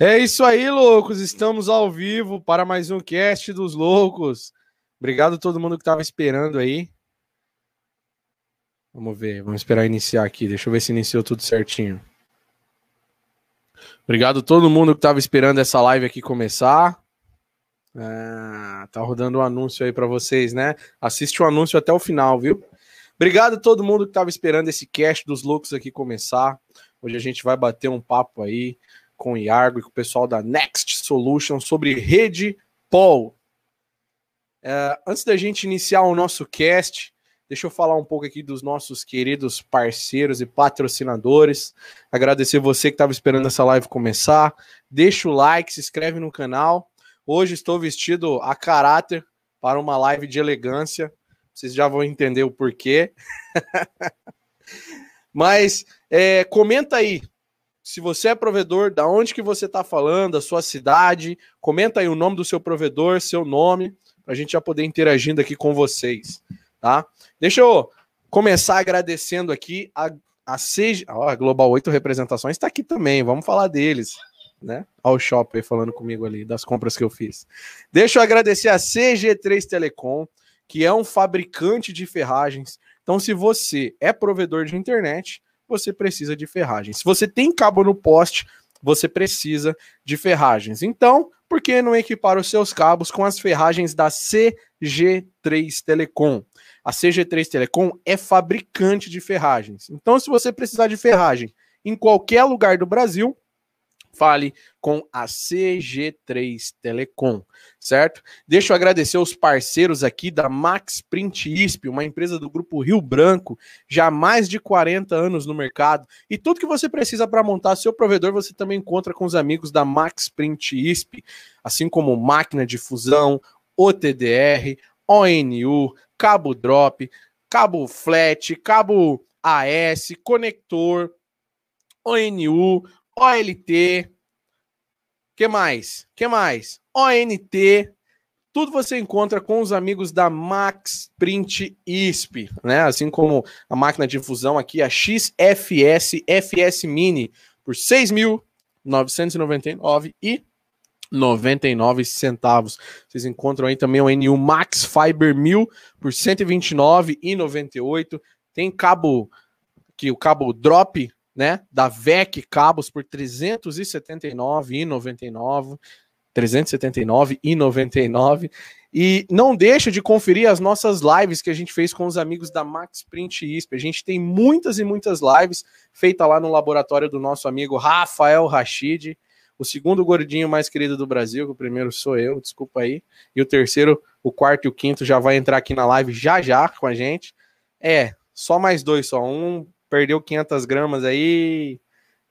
É isso aí, loucos. Estamos ao vivo para mais um cast dos loucos. Obrigado a todo mundo que estava esperando aí. Vamos ver, vamos esperar iniciar aqui. Deixa eu ver se iniciou tudo certinho. Obrigado a todo mundo que estava esperando essa live aqui começar. Ah, tá rodando um anúncio aí para vocês, né? Assiste o anúncio até o final, viu? Obrigado a todo mundo que estava esperando esse cast dos loucos aqui começar. Hoje a gente vai bater um papo aí com o Iargo e com o pessoal da Next Solution sobre rede Paul. É, antes da gente iniciar o nosso cast, deixa eu falar um pouco aqui dos nossos queridos parceiros e patrocinadores. Agradecer você que estava esperando essa live começar. Deixa o like, se inscreve no canal. Hoje estou vestido a caráter para uma live de elegância. Vocês já vão entender o porquê. Mas é, comenta aí se você é provedor, da onde que você está falando, a sua cidade, comenta aí o nome do seu provedor, seu nome, para a gente já poder interagindo aqui com vocês, tá? Deixa eu começar agradecendo aqui a, a, CG, a Global 8 Representações está aqui também, vamos falar deles, né? Olha o Shopper falando comigo ali, das compras que eu fiz. Deixa eu agradecer a CG3 Telecom, que é um fabricante de ferragens. Então, se você é provedor de internet, você precisa de ferragens. Se você tem cabo no poste, você precisa de ferragens. Então, por que não equipar os seus cabos com as ferragens da CG3 Telecom? A CG3 Telecom é fabricante de ferragens. Então, se você precisar de ferragem em qualquer lugar do Brasil, fale com a CG3 Telecom, certo? Deixa eu agradecer os parceiros aqui da Max Print ISP, uma empresa do grupo Rio Branco, já há mais de 40 anos no mercado. E tudo que você precisa para montar seu provedor, você também encontra com os amigos da Max Print ISP, assim como máquina de fusão, OTDR, ONU, cabo drop, cabo flat, cabo AS, conector, ONU, OLT, que mais? Que mais? ONT, tudo você encontra com os amigos da Max Print ISP, né? Assim como a máquina de fusão aqui, a XFS FS Mini, por R$ 6.999 e 99 centavos. Vocês encontram aí também o NU Max Fiber 1000 por 129,98. Tem cabo que o cabo drop né, da VEC Cabos por 379,99, 379,99. E não deixa de conferir as nossas lives que a gente fez com os amigos da Max Print ISP. A gente tem muitas e muitas lives feitas lá no laboratório do nosso amigo Rafael Rachid, o segundo gordinho mais querido do Brasil, que o primeiro sou eu, desculpa aí. E o terceiro, o quarto e o quinto já vai entrar aqui na live já já com a gente. É, só mais dois só. Um perdeu 500 gramas aí,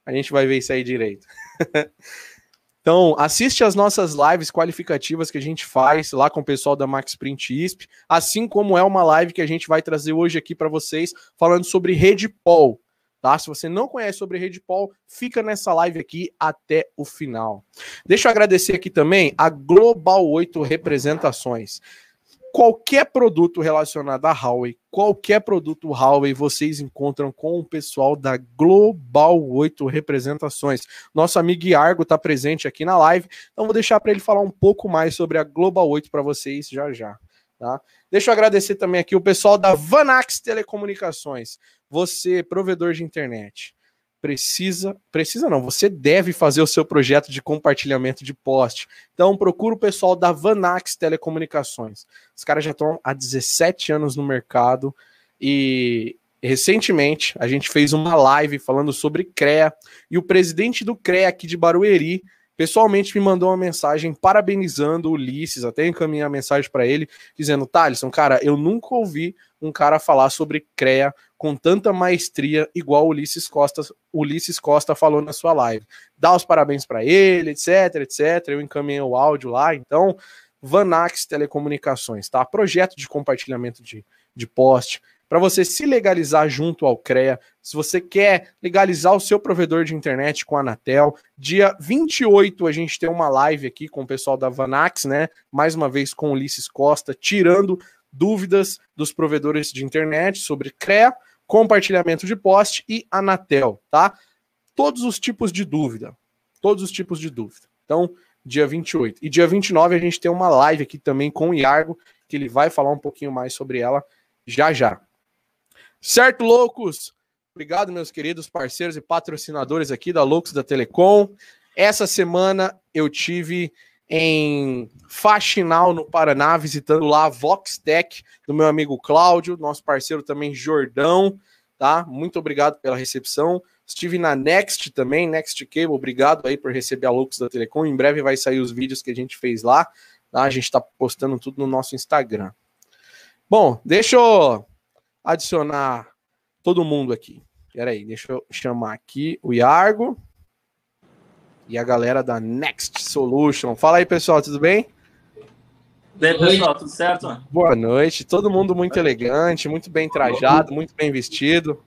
a gente vai ver isso aí direito. então, assiste as nossas lives qualificativas que a gente faz lá com o pessoal da Max Print ISP, assim como é uma live que a gente vai trazer hoje aqui para vocês, falando sobre rede Pol. Tá? Se você não conhece sobre rede Pol, fica nessa live aqui até o final. Deixa eu agradecer aqui também a Global 8 Representações qualquer produto relacionado a Huawei, qualquer produto Huawei, vocês encontram com o pessoal da Global 8 Representações. Nosso amigo Iargo está presente aqui na live, então vou deixar para ele falar um pouco mais sobre a Global 8 para vocês já já. Tá? Deixa eu agradecer também aqui o pessoal da Vanax Telecomunicações. Você, provedor de internet, precisa, precisa não, você deve fazer o seu projeto de compartilhamento de poste. Então procura o pessoal da Vanax Telecomunicações. Os caras já estão há 17 anos no mercado e recentemente a gente fez uma live falando sobre CREA e o presidente do CREA aqui de Barueri pessoalmente me mandou uma mensagem parabenizando o Ulisses, até encaminhar a mensagem para ele, dizendo: Thaleson, cara, eu nunca ouvi um cara falar sobre CREA com tanta maestria, igual o Ulisses Costa, Ulisses Costa falou na sua live. Dá os parabéns para ele, etc, etc. Eu encaminhei o áudio lá, então. Vanax Telecomunicações, tá? Projeto de compartilhamento de, de poste, para você se legalizar junto ao CREA. Se você quer legalizar o seu provedor de internet com a Anatel, dia 28 a gente tem uma live aqui com o pessoal da Vanax, né? Mais uma vez com Ulisses Costa, tirando dúvidas dos provedores de internet sobre CREA, compartilhamento de poste e Anatel, tá? Todos os tipos de dúvida. todos os tipos de dúvida. Então, dia 28. E dia 29 a gente tem uma live aqui também com o Iargo, que ele vai falar um pouquinho mais sobre ela já já. Certo, loucos? Obrigado, meus queridos parceiros e patrocinadores aqui da Loucos da Telecom. Essa semana eu tive em Faxinal, no Paraná, visitando lá a Voxtech do meu amigo Cláudio, nosso parceiro também Jordão, tá? Muito obrigado pela recepção. Estive na Next também, Next Cable, obrigado aí por receber a Lux da Telecom. Em breve vai sair os vídeos que a gente fez lá, tá? A gente está postando tudo no nosso Instagram. Bom, deixa eu adicionar todo mundo aqui. Peraí, deixa eu chamar aqui o Iargo e a galera da Next Solution. Fala aí, pessoal, tudo bem? E aí, pessoal, tudo certo? Boa noite. Todo mundo muito elegante, muito bem trajado, muito bem vestido.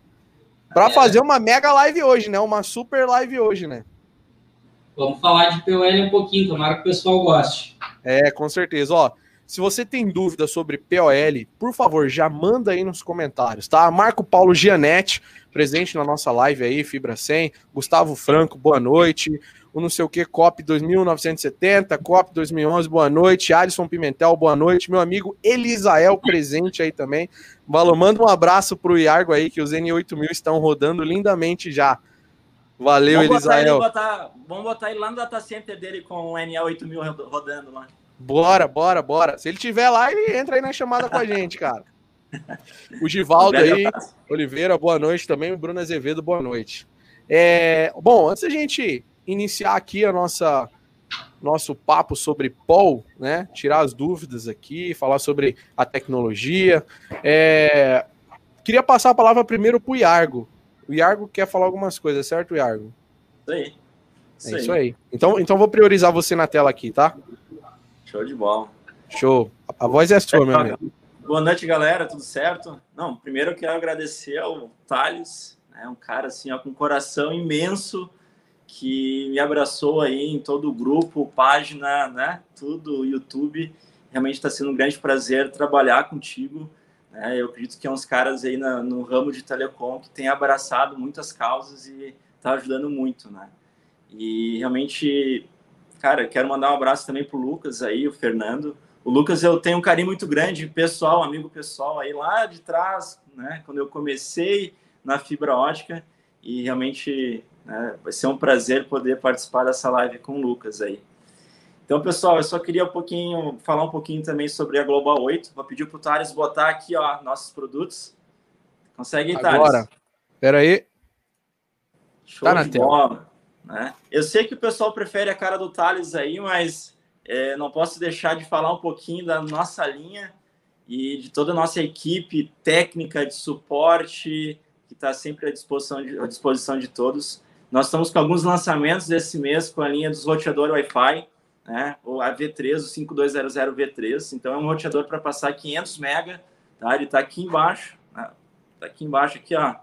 Para é. fazer uma mega live hoje, né? Uma super live hoje, né? Vamos falar de POL um pouquinho, tomara que o pessoal goste. É, com certeza. Ó, se você tem dúvida sobre POL, por favor, já manda aí nos comentários, tá? Marco Paulo Gianetti, presente na nossa live aí, Fibra 100. Gustavo Franco, boa noite o não sei o que, COP 2970, COP 2011, boa noite, Alisson Pimentel, boa noite, meu amigo Elisael presente aí também, Valor, manda um abraço pro Iargo aí, que os N8000 estão rodando lindamente já. Valeu, vamos Elisael. Botar botar, vamos botar ele lá no data center dele com o NA8000 rodando lá. Bora, bora, bora. Se ele tiver lá, ele entra aí na chamada com a gente, cara. O Givaldo aí, Oliveira, boa noite também. O Bruno Azevedo, boa noite. É, bom, antes da gente iniciar aqui a nossa nosso papo sobre Paul, né? Tirar as dúvidas aqui, falar sobre a tecnologia. É... Queria passar a palavra primeiro para o Iargo. O Iargo quer falar algumas coisas, certo, Iargo? Isso aí. É isso aí. Então, então vou priorizar você na tela aqui, tá? Show de bola. Show. A voz é sua, meu amigo. Boa noite, galera. Tudo certo? Não, primeiro eu quero agradecer ao Thales, né? um cara assim, ó, com um coração imenso que me abraçou aí em todo o grupo, página, né? Tudo, YouTube. Realmente está sendo um grande prazer trabalhar contigo. Né? Eu acredito que é uns caras aí na, no ramo de telecom que tem abraçado muitas causas e está ajudando muito, né? E realmente, cara, quero mandar um abraço também pro Lucas aí, o Fernando. O Lucas eu tenho um carinho muito grande, pessoal, amigo pessoal aí lá de trás, né? Quando eu comecei na fibra ótica e realmente né? Vai ser um prazer poder participar dessa live com o Lucas aí. Então, pessoal, eu só queria um pouquinho falar um pouquinho também sobre a Global 8. Vou pedir para o Thales botar aqui ó, nossos produtos. Consegue, Thales? Agora. Espera aí. Show tá de bola. Né? Eu sei que o pessoal prefere a cara do Thales aí, mas é, não posso deixar de falar um pouquinho da nossa linha e de toda a nossa equipe técnica de suporte, que está sempre à disposição de, à disposição de todos. Nós estamos com alguns lançamentos desse mês com a linha dos roteadores Wi-Fi, né? O AV3, o 5200 V3. Então é um roteador para passar 500 mega, tá? Ele está aqui embaixo, né? Tá aqui embaixo aqui, ó.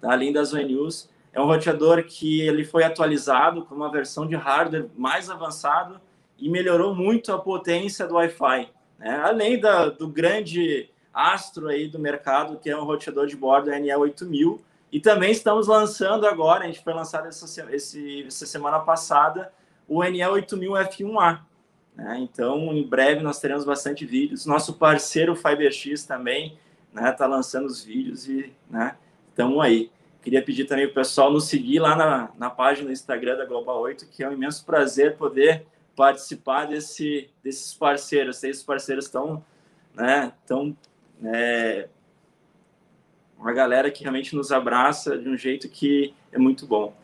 Tá além das News. É um roteador que ele foi atualizado com uma versão de hardware mais avançado e melhorou muito a potência do Wi-Fi, né? Além da, do grande astro aí do mercado, que é um roteador de bordo NE8000, e também estamos lançando agora, a gente foi lançado essa, esse, essa semana passada, o NE8000 F1A. Né? Então, em breve nós teremos bastante vídeos. Nosso parceiro FiberX também está né, tá lançando os vídeos e estamos né, aí. Queria pedir também para o pessoal nos seguir lá na, na página do Instagram da Global 8, que é um imenso prazer poder participar desse, desses parceiros. Esses parceiros estão né, tão, é, uma galera que realmente nos abraça de um jeito que é muito bom.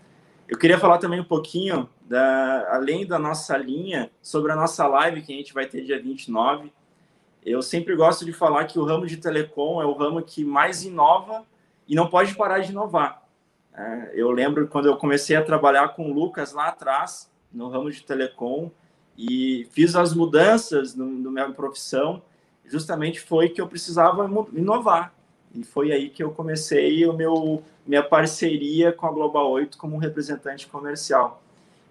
Eu queria falar também um pouquinho, da, além da nossa linha, sobre a nossa live que a gente vai ter dia 29. Eu sempre gosto de falar que o ramo de telecom é o ramo que mais inova e não pode parar de inovar. É, eu lembro quando eu comecei a trabalhar com o Lucas lá atrás, no ramo de telecom, e fiz as mudanças na minha profissão, justamente foi que eu precisava inovar. E foi aí que eu comecei o meu minha parceria com a Global 8 como representante comercial.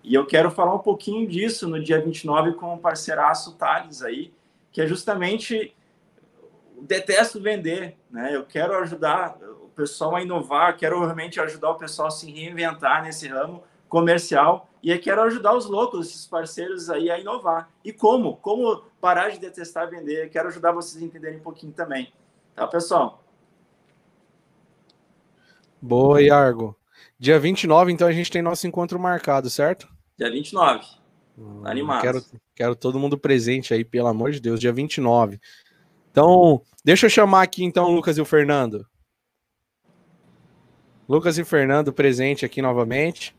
E eu quero falar um pouquinho disso no dia 29 com o parceiraço Thales aí, que é justamente detesto vender, né? Eu quero ajudar o pessoal a inovar, quero realmente ajudar o pessoal a se reinventar nesse ramo, comercial e eu quero ajudar os loucos, esses parceiros aí a inovar. E como? Como parar de detestar vender? Eu quero ajudar vocês a entenderem um pouquinho também. Tá, pessoal? Boa, Iargo. Dia 29, então a gente tem nosso encontro marcado, certo? Dia 29. Hum, Animado. Quero, quero todo mundo presente aí, pelo amor de Deus, dia 29. Então, deixa eu chamar aqui então o Lucas e o Fernando. Lucas e Fernando presente aqui novamente.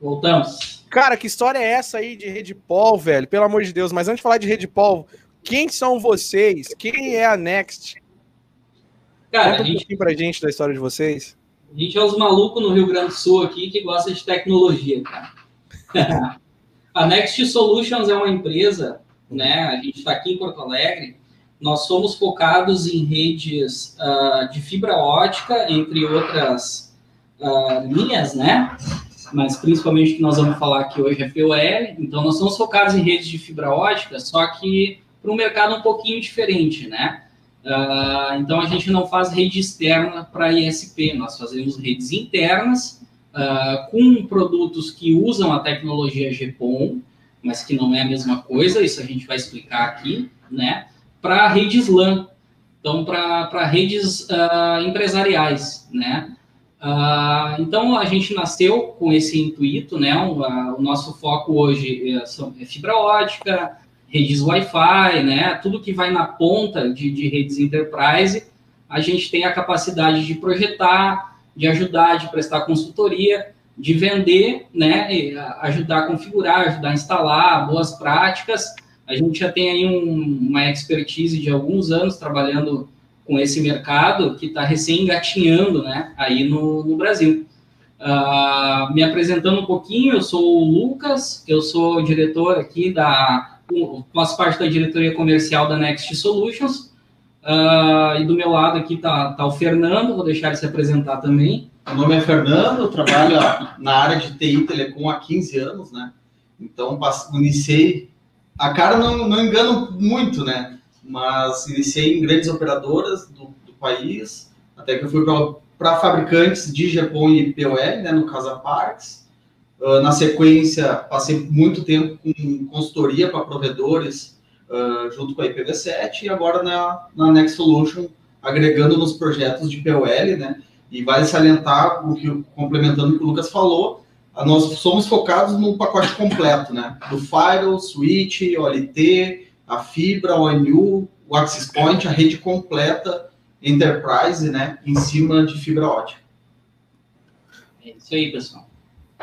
Voltamos. Cara, que história é essa aí de Redpol, velho? Pelo amor de Deus. Mas antes de falar de Redpol, quem são vocês? Quem é a Next? Cara, Conta um gente... pouquinho pra gente da história de vocês. A gente é os malucos no Rio Grande do Sul aqui que gosta de tecnologia, cara. a Next Solutions é uma empresa, né? A gente está aqui em Porto Alegre. Nós somos focados em redes uh, de fibra ótica, entre outras uh, linhas, né? Mas principalmente o que nós vamos falar aqui hoje é POL. Então, nós somos focados em redes de fibra ótica, só que para um mercado um pouquinho diferente, né? Uh, então, a gente não faz rede externa para ISP, nós fazemos redes internas uh, com produtos que usam a tecnologia GPON, mas que não é a mesma coisa, isso a gente vai explicar aqui, né? Para redes LAN, então para redes uh, empresariais, né? então a gente nasceu com esse intuito, né? O, o nosso foco hoje é, é fibra ótica, redes Wi-Fi, né? Tudo que vai na ponta de, de redes enterprise, a gente tem a capacidade de projetar, de ajudar, de prestar consultoria, de vender, né? Ajudar a configurar, ajudar a instalar, boas práticas. A gente já tem aí um, uma expertise de alguns anos trabalhando com esse mercado que está recém engatinhando, né? Aí no, no Brasil. Uh, me apresentando um pouquinho, eu sou o Lucas, eu sou diretor aqui da faço parte da diretoria comercial da Next Solutions. Uh, e do meu lado aqui está tá o Fernando, vou deixar ele se apresentar também. Meu nome é Fernando, trabalho na área de TI Telecom há 15 anos, né? Então, iniciei. A cara não, não engano muito, né? Mas iniciei em grandes operadoras do, do país, até que eu fui para fabricantes de GPON e POL, né? No Casa Parks. Uh, na sequência, passei muito tempo com consultoria para provedores, uh, junto com a IPv7, e agora na, na Next Solution, agregando nos projetos de POL, né? E vale salientar, o que, complementando o que o Lucas falou, nós somos focados no pacote completo, né? Do Firewall, Switch, OLT, a fibra, o ONU, o Access Point, a rede completa Enterprise, né? Em cima de fibra ótica. É isso aí, pessoal.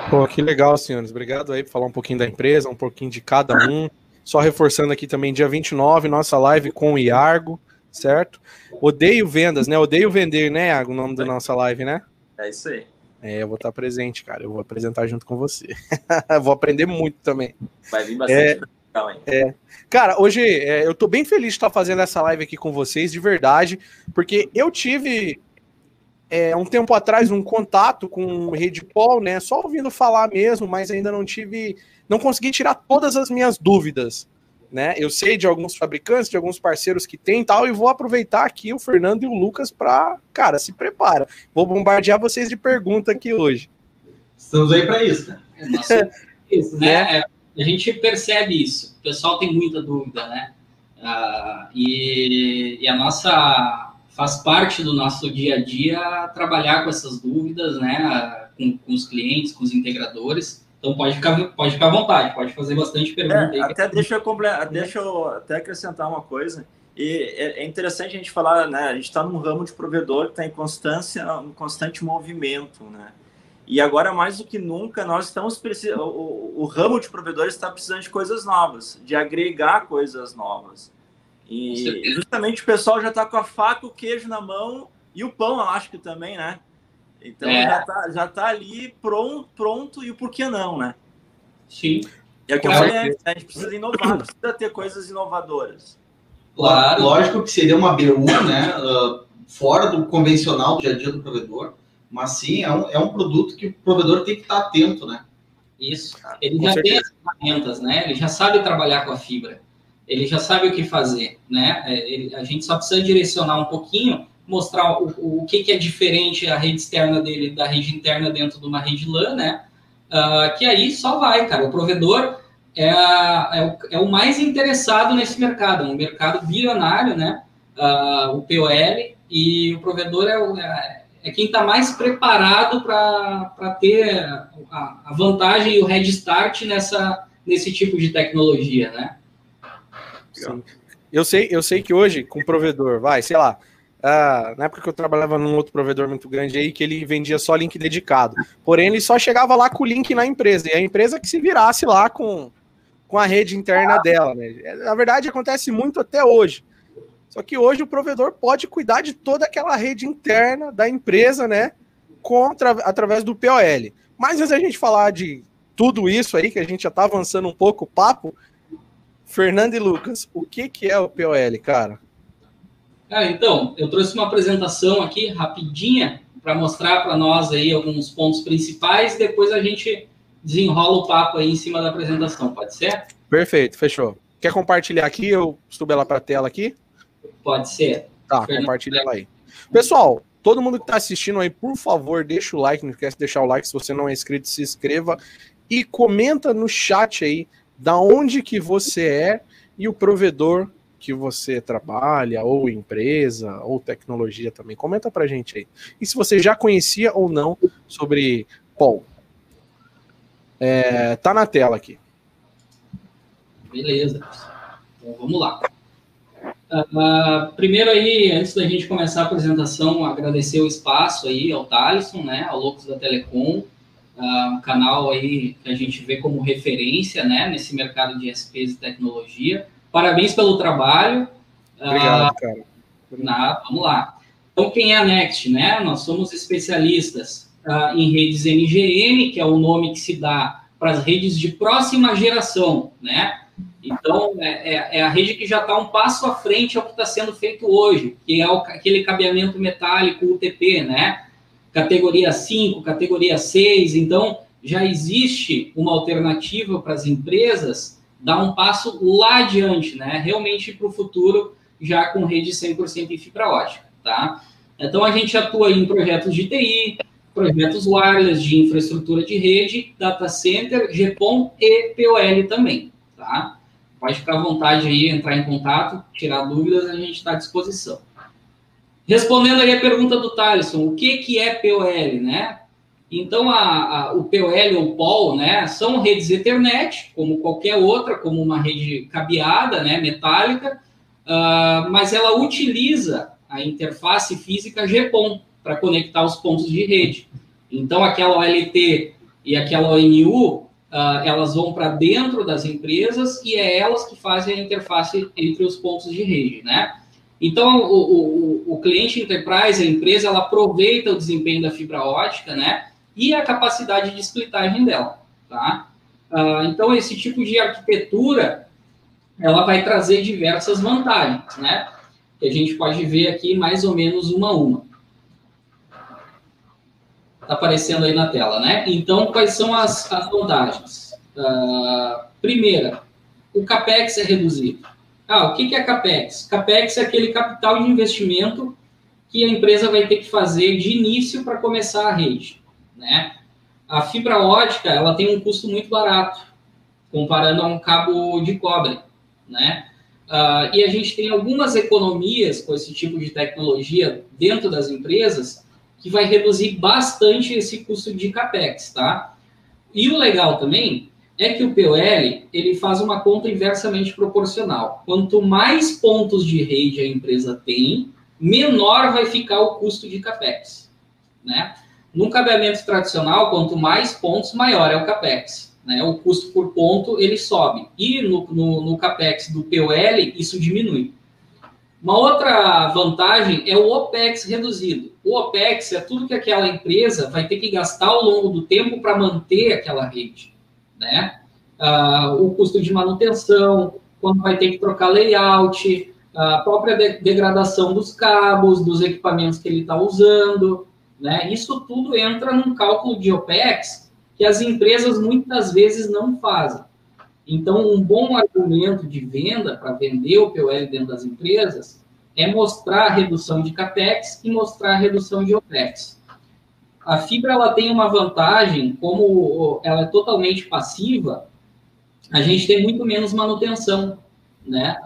Pô, que legal, senhores. Obrigado aí por falar um pouquinho da empresa, um pouquinho de cada um. Só reforçando aqui também, dia 29, nossa live com o Iargo, certo? Odeio vendas, né? Odeio vender, né, Iargo, o nome da nossa live, né? É isso aí. É, eu vou estar presente, cara. Eu vou apresentar junto com você. vou aprender muito também. Vai vir bastante é, hein? É. Cara, hoje é, eu tô bem feliz de estar fazendo essa live aqui com vocês, de verdade, porque eu tive é, um tempo atrás um contato com o Redpol, né? Só ouvindo falar mesmo, mas ainda não tive, não consegui tirar todas as minhas dúvidas, né? Eu sei de alguns fabricantes, de alguns parceiros que tem tal, e vou aproveitar aqui o Fernando e o Lucas para, cara, se prepara. Vou bombardear vocês de pergunta aqui hoje. Estamos aí para isso, né? É, isso, né? É, a gente percebe isso. O pessoal tem muita dúvida, né? Uh, e, e a nossa faz parte do nosso dia a dia trabalhar com essas dúvidas, né, com, com os clientes, com os integradores. Então pode ficar, pode ficar à vontade, pode fazer bastante pergunta. É, até deixa eu, deixa eu até acrescentar uma coisa. E é, é interessante a gente falar, né? A gente está num ramo de provedor que está em constância, um constante movimento, né? E agora mais do que nunca nós estamos precisando, o, o ramo de provedores está precisando de coisas novas, de agregar coisas novas. E justamente o pessoal já está com a faca, o queijo na mão e o pão, eu acho que também, né? Então é. já, está já tá ali pronto, pronto e o porquê não, né? Sim. É o que eu falei antes, né? a gente precisa inovar, precisa ter coisas inovadoras. Claro. Lógico que seria uma BU, né? Uh, fora do convencional do dia a dia do provedor, mas sim, é um, é um produto que o provedor tem que estar atento, né? Isso. Ele com já certeza. tem as ferramentas, né? Ele já sabe trabalhar com a fibra ele já sabe o que fazer, né? É, ele, a gente só precisa direcionar um pouquinho, mostrar o, o que, que é diferente a rede externa dele da rede interna dentro de uma rede LAN, né? uh, que aí só vai, cara. O provedor é, a, é, o, é, o, mais interessado nesse mercado, um mercado bilionário, né? Uh, o POL, e o provedor é, é, é quem está mais preparado para ter a, a, vantagem e o head start nessa, nesse tipo de tecnologia, né? Sim. Eu sei, eu sei que hoje, com o provedor, vai, sei lá, Uh, na época que eu trabalhava num outro provedor muito grande aí, que ele vendia só link dedicado. Porém, ele só chegava lá com o link na empresa, e a empresa que se virasse lá com, com a rede interna dela. Né? Na verdade, acontece muito até hoje. Só que hoje o provedor pode cuidar de toda aquela rede interna da empresa, né? Contra, através do POL. Mas antes da gente falar de tudo isso aí, que a gente já tá avançando um pouco o papo, Fernando e Lucas, o que, que é o POL, cara? Ah, então, eu trouxe uma apresentação aqui rapidinha para mostrar para nós aí alguns pontos principais, depois a gente desenrola o papo aí em cima da apresentação, pode ser? Perfeito, fechou. Quer compartilhar aqui? Eu subo ela para a tela aqui? Pode ser. Tá, Fernando. compartilha ela aí. Pessoal, todo mundo que está assistindo aí, por favor, deixa o like, não esquece de deixar o like, se você não é inscrito, se inscreva e comenta no chat aí da onde que você é e o provedor que você trabalha, ou empresa, ou tecnologia também. Comenta pra gente aí. E se você já conhecia ou não sobre Paul. É, tá na tela aqui. Beleza. Então vamos lá. Uh, primeiro aí, antes da gente começar a apresentação, agradecer o espaço aí ao Thaleson, né, ao Loucos da Telecom, uh, um canal aí que a gente vê como referência, né, nesse mercado de SPs e tecnologia. Parabéns pelo trabalho. Obrigado, uh, cara. Na, vamos lá. Então, quem é a Next, né? Nós somos especialistas uh, em redes NGN, que é o nome que se dá para as redes de próxima geração, né? Então, é, é, é a rede que já está um passo à frente ao que está sendo feito hoje, que é o, aquele cabeamento metálico UTP, né? Categoria 5, categoria 6. Então, já existe uma alternativa para as empresas dar um passo lá adiante, né? Realmente para o futuro, já com rede 100% em fibra ótica, tá? Então, a gente atua em projetos de TI, projetos wireless de infraestrutura de rede, data center, GPON e POL também, tá? Pode ficar à vontade aí, entrar em contato, tirar dúvidas, a gente está à disposição. Respondendo aí a pergunta do Thaleson, o que, que é POL, né? Então, a, a, o POL ou POL, né, são redes Ethernet, como qualquer outra, como uma rede cabeada, né, metálica, uh, mas ela utiliza a interface física GPON para conectar os pontos de rede. Então, aquela OLT e aquela ONU, uh, elas vão para dentro das empresas e é elas que fazem a interface entre os pontos de rede, né? Então, o, o, o cliente enterprise, a empresa, ela aproveita o desempenho da fibra ótica, né? E a capacidade de splitagem dela, tá? Uh, então, esse tipo de arquitetura, ela vai trazer diversas vantagens, né? Que a gente pode ver aqui mais ou menos uma a uma. Está aparecendo aí na tela, né? Então, quais são as, as vantagens? Uh, primeira, o CAPEX é reduzido. Ah, o que, que é CAPEX? CAPEX é aquele capital de investimento que a empresa vai ter que fazer de início para começar a rede né? A fibra ótica, ela tem um custo muito barato, comparando a um cabo de cobre, né? Uh, e a gente tem algumas economias com esse tipo de tecnologia dentro das empresas que vai reduzir bastante esse custo de capex, tá? E o legal também é que o POL ele faz uma conta inversamente proporcional. Quanto mais pontos de rede a empresa tem, menor vai ficar o custo de capex, né? No cabeamento tradicional, quanto mais pontos, maior é o capex. Né? O custo por ponto ele sobe. E no, no, no capex do POL, isso diminui. Uma outra vantagem é o OPEX reduzido. O OPEX é tudo que aquela empresa vai ter que gastar ao longo do tempo para manter aquela rede. Né? Ah, o custo de manutenção, quando vai ter que trocar layout, a própria de degradação dos cabos, dos equipamentos que ele está usando. Né? Isso tudo entra num cálculo de OPEX que as empresas muitas vezes não fazem. Então, um bom argumento de venda para vender o POL dentro das empresas é mostrar a redução de CAPEX e mostrar a redução de OPEX. a fibra ela tem uma vantagem, como ela é totalmente passiva, a gente tem muito menos manutenção né,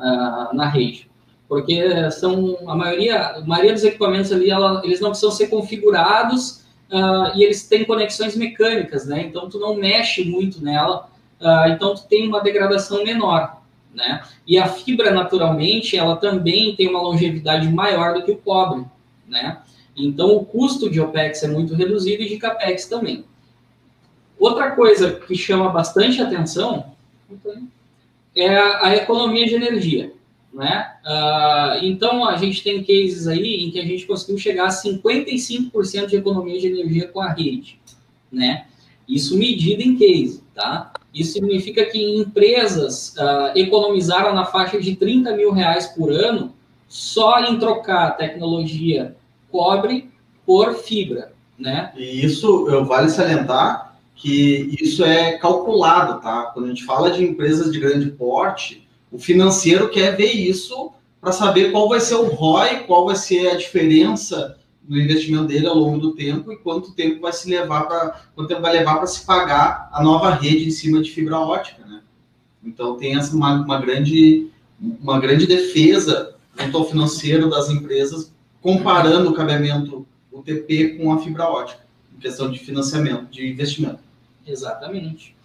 na rede. Porque são a maioria, a maioria dos equipamentos ali, ela, eles não precisam ser configurados uh, e eles têm conexões mecânicas, né? Então tu não mexe muito nela, uh, então tu tem uma degradação menor, né? E a fibra, naturalmente, ela também tem uma longevidade maior do que o cobre, né? Então o custo de OPEX é muito reduzido e de CAPEX também. Outra coisa que chama bastante atenção é a, a economia de energia. Né? Uh, então, a gente tem cases aí em que a gente conseguiu chegar a 55% de economia de energia com a rede. Né? Isso medido em case. Tá? Isso significa que empresas uh, economizaram na faixa de 30 mil reais por ano só em trocar tecnologia cobre por fibra. Né? E isso eu vale salientar que isso é calculado, tá? Quando a gente fala de empresas de grande porte, o financeiro quer ver isso para saber qual vai ser o ROI, qual vai ser a diferença do investimento dele ao longo do tempo e quanto tempo vai se levar para quanto tempo vai levar para se pagar a nova rede em cima de fibra ótica, né? Então tem essa uma, uma grande uma grande defesa junto ao financeiro das empresas comparando o cabeamento UTP com a fibra ótica em questão de financiamento, de investimento. Exatamente.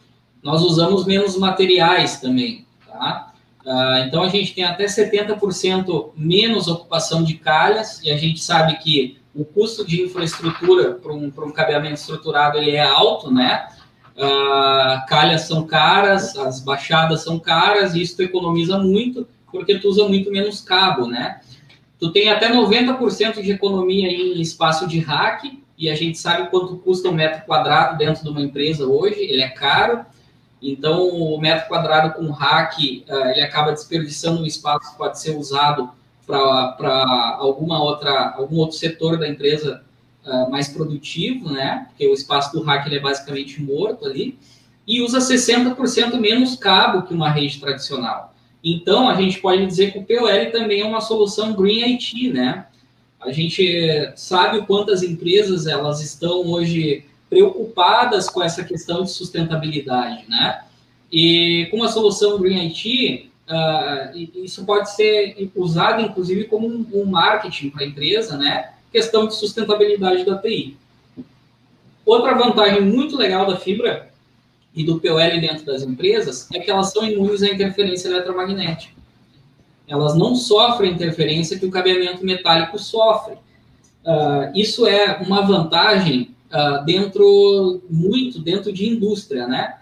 Nós usamos menos materiais também, tá? Uh, então a gente tem até 70% menos ocupação de calhas e a gente sabe que o custo de infraestrutura para um, um cabeamento estruturado ele é alto, né? Uh, calhas são caras, as baixadas são caras e isso tu economiza muito porque tu usa muito menos cabo, né? Tu tem até 90% de economia em espaço de rack e a gente sabe quanto custa um metro quadrado dentro de uma empresa hoje, ele é caro. Então, o metro quadrado com rack, uh, ele acaba desperdiçando um espaço que pode ser usado para alguma outra algum outro setor da empresa uh, mais produtivo, né? Porque o espaço do rack ele é basicamente morto ali e usa 60% menos cabo que uma rede tradicional. Então, a gente pode dizer que o POL também é uma solução Green IT, né? A gente sabe quantas empresas elas estão hoje preocupadas com essa questão de sustentabilidade, né? E com a solução Green IT, uh, isso pode ser usado, inclusive, como um, um marketing para a empresa, né? Questão de sustentabilidade da TI. Outra vantagem muito legal da fibra e do POL dentro das empresas é que elas são imunes à interferência eletromagnética. Elas não sofrem interferência que o cabeamento metálico sofre. Uh, isso é uma vantagem uh, dentro muito dentro de indústria, né?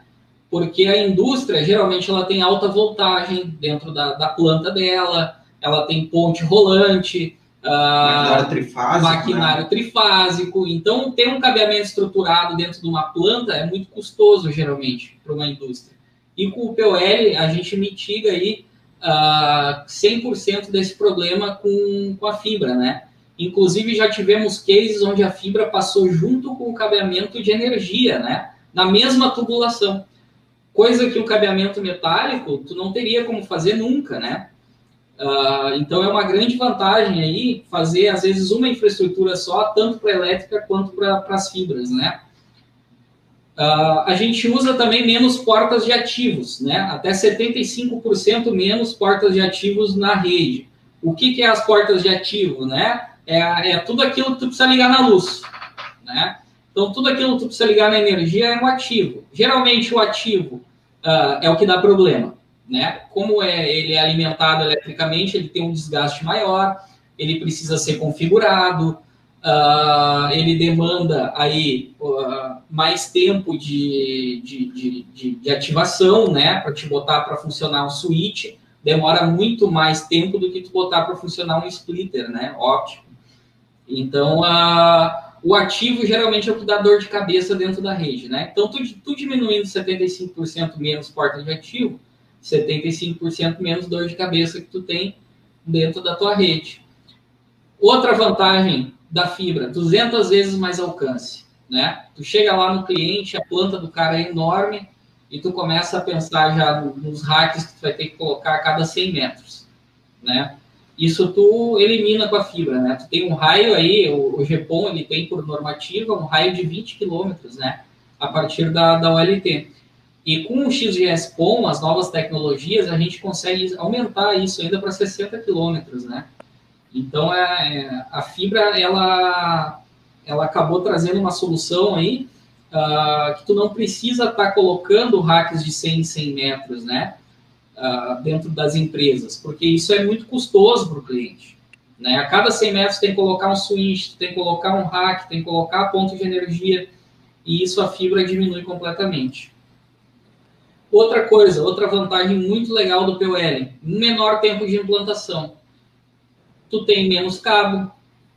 Porque a indústria geralmente ela tem alta voltagem dentro da, da planta dela, ela tem ponte rolante, uh, maquinário trifásico, maquinário né? trifásico. Então, ter um cabeamento estruturado dentro de uma planta é muito custoso geralmente para uma indústria. E com o POL a gente mitiga aí uh, 100% desse problema com, com a fibra, né? Inclusive, já tivemos cases onde a fibra passou junto com o cabeamento de energia, né? Na mesma tubulação. Coisa que o cabeamento metálico, tu não teria como fazer nunca, né? Uh, então, é uma grande vantagem aí fazer, às vezes, uma infraestrutura só, tanto para elétrica quanto para as fibras, né? Uh, a gente usa também menos portas de ativos, né? Até 75% menos portas de ativos na rede. O que, que é as portas de ativo, né? É, é tudo aquilo que tu precisa ligar na luz, né? Então, tudo aquilo que tu precisa ligar na energia é um ativo. Geralmente, o ativo uh, é o que dá problema, né? Como é, ele é alimentado eletricamente, ele tem um desgaste maior, ele precisa ser configurado, uh, ele demanda aí uh, mais tempo de, de, de, de ativação, né? Para te botar para funcionar um switch, demora muito mais tempo do que tu botar para funcionar um splitter, né? Óptico. Então, a, o ativo geralmente é o que dá dor de cabeça dentro da rede, né? Então, tu, tu diminuindo 75% menos porta de ativo, 75% menos dor de cabeça que tu tem dentro da tua rede. Outra vantagem da fibra, 200 vezes mais alcance, né? Tu chega lá no cliente, a planta do cara é enorme e tu começa a pensar já nos racks que tu vai ter que colocar a cada 100 metros, né? Isso tu elimina com a fibra, né? Tu tem um raio aí, o, o GPON ele tem por normativa um raio de 20 quilômetros, né? A partir da, da OLT. E com o XGS-PON, as novas tecnologias, a gente consegue aumentar isso ainda para 60 quilômetros, né? Então, é, é, a fibra, ela, ela acabou trazendo uma solução aí uh, que tu não precisa estar tá colocando racks de 100 em 100 metros, né? Uh, dentro das empresas, porque isso é muito custoso para o cliente. Né? A cada 100 metros tem que colocar um switch, tem que colocar um rack, tem que colocar ponto de energia, e isso a fibra diminui completamente. Outra coisa, outra vantagem muito legal do POL, menor tempo de implantação. Tu tem menos cabo,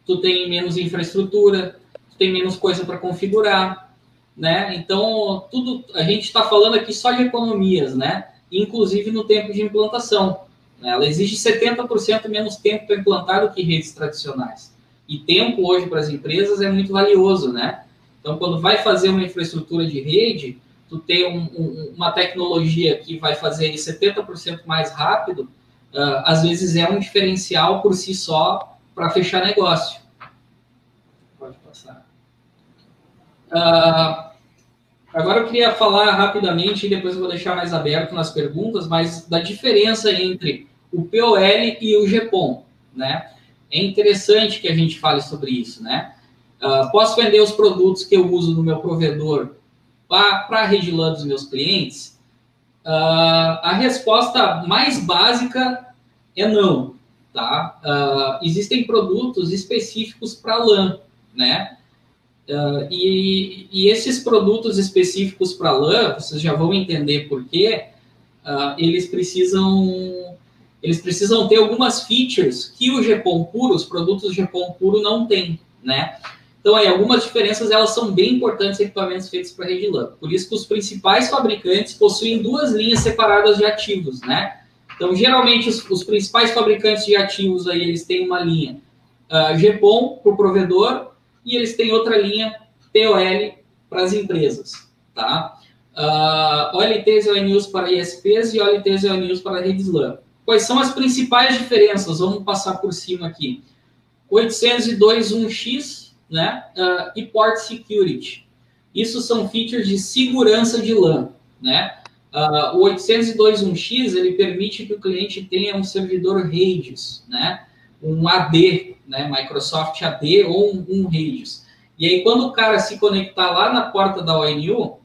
tu tem menos infraestrutura, tu tem menos coisa para configurar, né? Então, tudo a gente está falando aqui só de economias, né? Inclusive no tempo de implantação. Né? Ela exige 70% menos tempo para implantar do que redes tradicionais. E tempo hoje para as empresas é muito valioso, né? Então, quando vai fazer uma infraestrutura de rede, tu ter um, um, uma tecnologia que vai fazer ele 70% mais rápido, uh, às vezes é um diferencial por si só para fechar negócio. Pode passar. Uh, agora eu queria falar rapidamente, e depois eu vou deixar mais aberto nas perguntas, mas da diferença entre o POL e o GPON, né? É interessante que a gente fale sobre isso, né? Uh, posso vender os produtos que eu uso no meu provedor para a rede LAN dos meus clientes? Uh, a resposta mais básica é não. Tá? Uh, existem produtos específicos para LAN, né? Uh, e, e, esses produtos específicos para LAN, vocês já vão entender por quê, eles precisam eles precisam ter algumas features que o GPON puro, os produtos GPON puro não tem, né? Então, aí, algumas diferenças elas são bem importantes em equipamentos feitos para rede LAN. Por isso que os principais fabricantes possuem duas linhas separadas de ativos, né? Então, geralmente, os, os principais fabricantes de ativos aí, eles têm uma linha uh, GPON para o provedor e eles têm outra linha POL para as empresas, tá? Uh, OLTs e ONUs para ISPs e OLTs e ONUs para redes LAN. Quais são as principais diferenças? Vamos passar por cima aqui. 802.1x né? Uh, e Port Security. Isso são features de segurança de LAN, né? Uh, o 802.1x ele permite que o cliente tenha um servidor RAIDs, né? Um AD, né? Microsoft AD ou um, um RAIDs. E aí quando o cara se conectar lá na porta da ONU,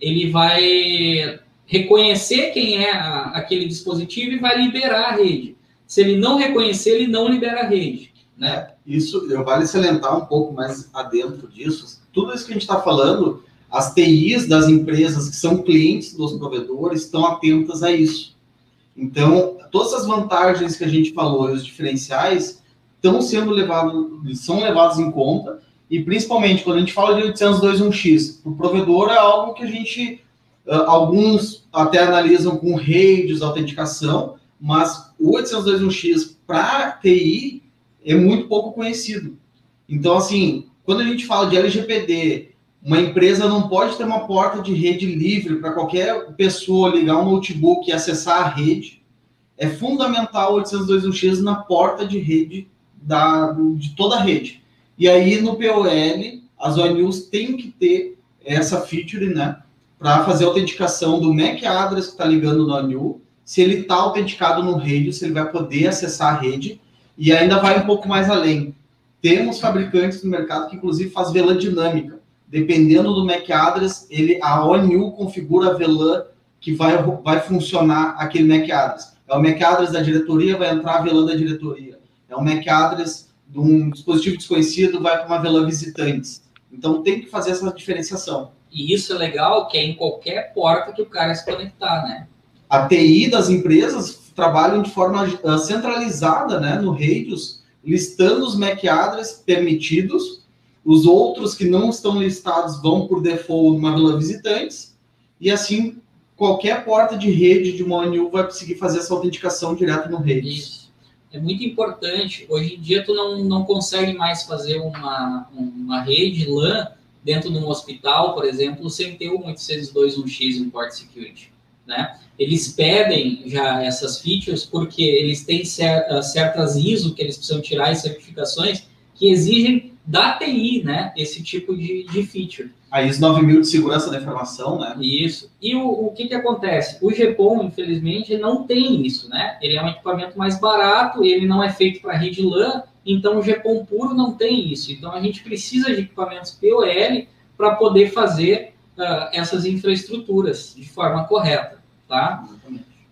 ele vai reconhecer quem é a, aquele dispositivo e vai liberar a rede. Se ele não reconhecer, ele não libera a rede. Né? Isso, eu vale salientar um pouco mais adentro disso. Tudo isso que a gente está falando, as TIs das empresas que são clientes dos provedores estão atentas a isso. Então, todas as vantagens que a gente falou e os diferenciais estão sendo levados, são levados em conta, e principalmente quando a gente fala de 802.1x, para o provedor é algo que a gente, alguns até analisam com redes, autenticação, mas o 802.1x para TI é muito pouco conhecido. Então, assim, quando a gente fala de LGPD, uma empresa não pode ter uma porta de rede livre para qualquer pessoa ligar um notebook e acessar a rede. É fundamental o 802.1x na porta de rede da, de toda a rede. E aí, no POL, as ONUs têm que ter essa feature, né? Para fazer a autenticação do MAC address que está ligando no ONU. Se ele está autenticado no rede, se ele vai poder acessar a rede e ainda vai um pouco mais além. Temos fabricantes no mercado que, inclusive, faz VLAN dinâmica. Dependendo do MAC address, ele, a ONU configura a VLAN que vai, vai funcionar aquele MAC address. É o MAC address da diretoria, vai entrar a VLAN da diretoria. É o MAC address de um dispositivo desconhecido, vai para uma VLAN visitantes. Então, tem que fazer essa diferenciação. E isso é legal, que é em qualquer porta que o cara se conectar, né? A TI das empresas trabalham de forma uh, centralizada né, no Radius, listando os MAC address permitidos, os outros que não estão listados vão por default numa vila visitantes, e assim qualquer porta de rede de uma ONU vai conseguir fazer essa autenticação direto no Radius. Isso. É muito importante. Hoje em dia tu não, não consegue mais fazer uma, uma rede LAN dentro de um hospital, por exemplo, sem ter um 802.1x em Port Security né? Eles pedem já essas features porque eles têm certas ISO que eles precisam tirar e certificações que exigem da TI, né? Esse tipo de, de feature. A ISO 9000 de segurança da informação, né? Isso. E o, o que que acontece? O GPON, infelizmente, não tem isso, né? Ele é um equipamento mais barato, ele não é feito para rede LAN, então o GPON puro não tem isso. Então a gente precisa de equipamentos POL para poder fazer uh, essas infraestruturas de forma correta, tá?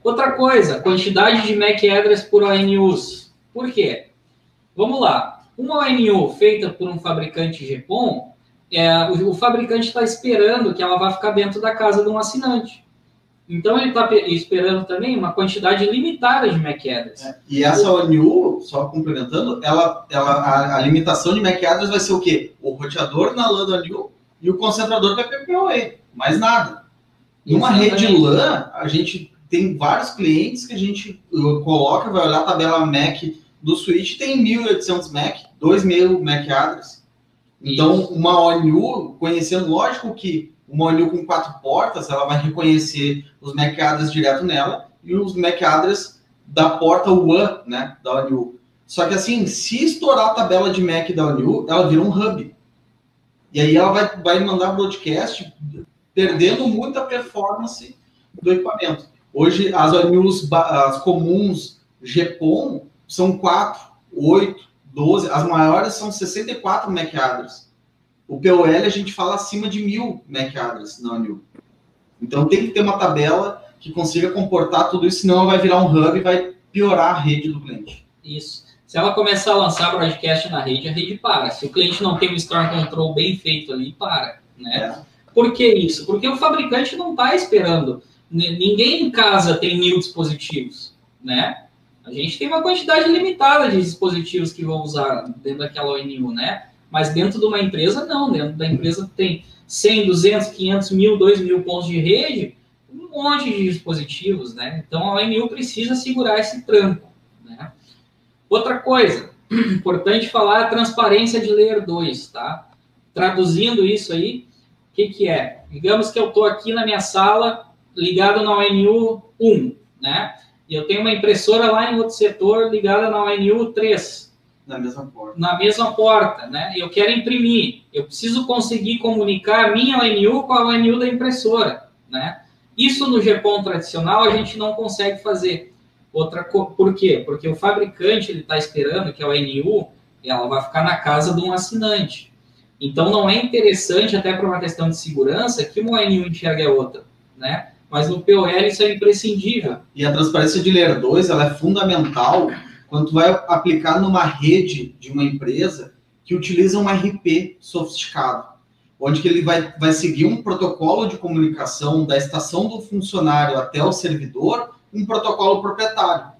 Outra coisa, quantidade de MAC address por ONUs. Por quê? Vamos lá. Uma ONU feita por um fabricante GPON, é, o, o fabricante está esperando que ela vá ficar dentro da casa de um assinante. Então ele está esperando também uma quantidade limitada de MAC address. É, e essa ONU, só complementando, ela, ela, a, a, limitação de MAC address vai ser o quê? O roteador na LAN da ONU e o concentrador vai PPOE, mais nada. Em uma rede LAN, a gente tem vários clientes que a gente uh, coloca, vai olhar a tabela MAC do switch, tem 1.800 MAC, 2.000 MAC address. Então, uma ONU, conhecendo, lógico que uma ONU com quatro portas, ela vai reconhecer os MAC address direto nela e os MAC address da porta WAN, né, da ONU. Só que assim, se estourar a tabela de MAC da ONU, ela vira um hub. E aí ela vai, vai mandar broadcast perdendo muita performance do equipamento. Hoje, as ONUs as comuns GPON são 4, 8, 12, as maiores são 64 MAC address. O POL a gente fala acima de mil MAC address na ONU. Então tem que ter uma tabela que consiga comportar tudo isso, senão vai virar um hub e vai piorar a rede do cliente. Isso. Se ela começar a lançar broadcast na rede, a rede para. Se o cliente não tem um store control bem feito ali, para. Né? É. Por que isso? Porque o fabricante não está esperando. Ninguém em casa tem mil dispositivos, né? A gente tem uma quantidade limitada de dispositivos que vão usar dentro daquela ONU, né? Mas dentro de uma empresa, não. Dentro da empresa tem 100, 200, 500 mil, 2 mil pontos de rede, um monte de dispositivos, né? Então a ONU precisa segurar esse tranco, né? Outra coisa, importante falar a transparência de Layer 2, tá? Traduzindo isso aí, o que, que é? Digamos que eu estou aqui na minha sala, ligado na ONU 1, né? E eu tenho uma impressora lá em outro setor ligada na ONU 3. Na mesma porta. Na mesma porta, né? Eu quero imprimir. Eu preciso conseguir comunicar a minha ONU com a ONU da impressora, né? Isso no GPON tradicional a gente não consegue fazer. Outra por quê? Porque o fabricante ele está esperando que a ONU ela vai ficar na casa de um assinante. Então não é interessante até para uma questão de segurança que uma ONU enxergue a outra, né? Mas no POL isso é imprescindível. E a transparência de Layer 2 ela é fundamental quando tu vai aplicar numa rede de uma empresa que utiliza um RP sofisticado, onde que ele vai, vai seguir um protocolo de comunicação da estação do funcionário até o servidor, um protocolo proprietário.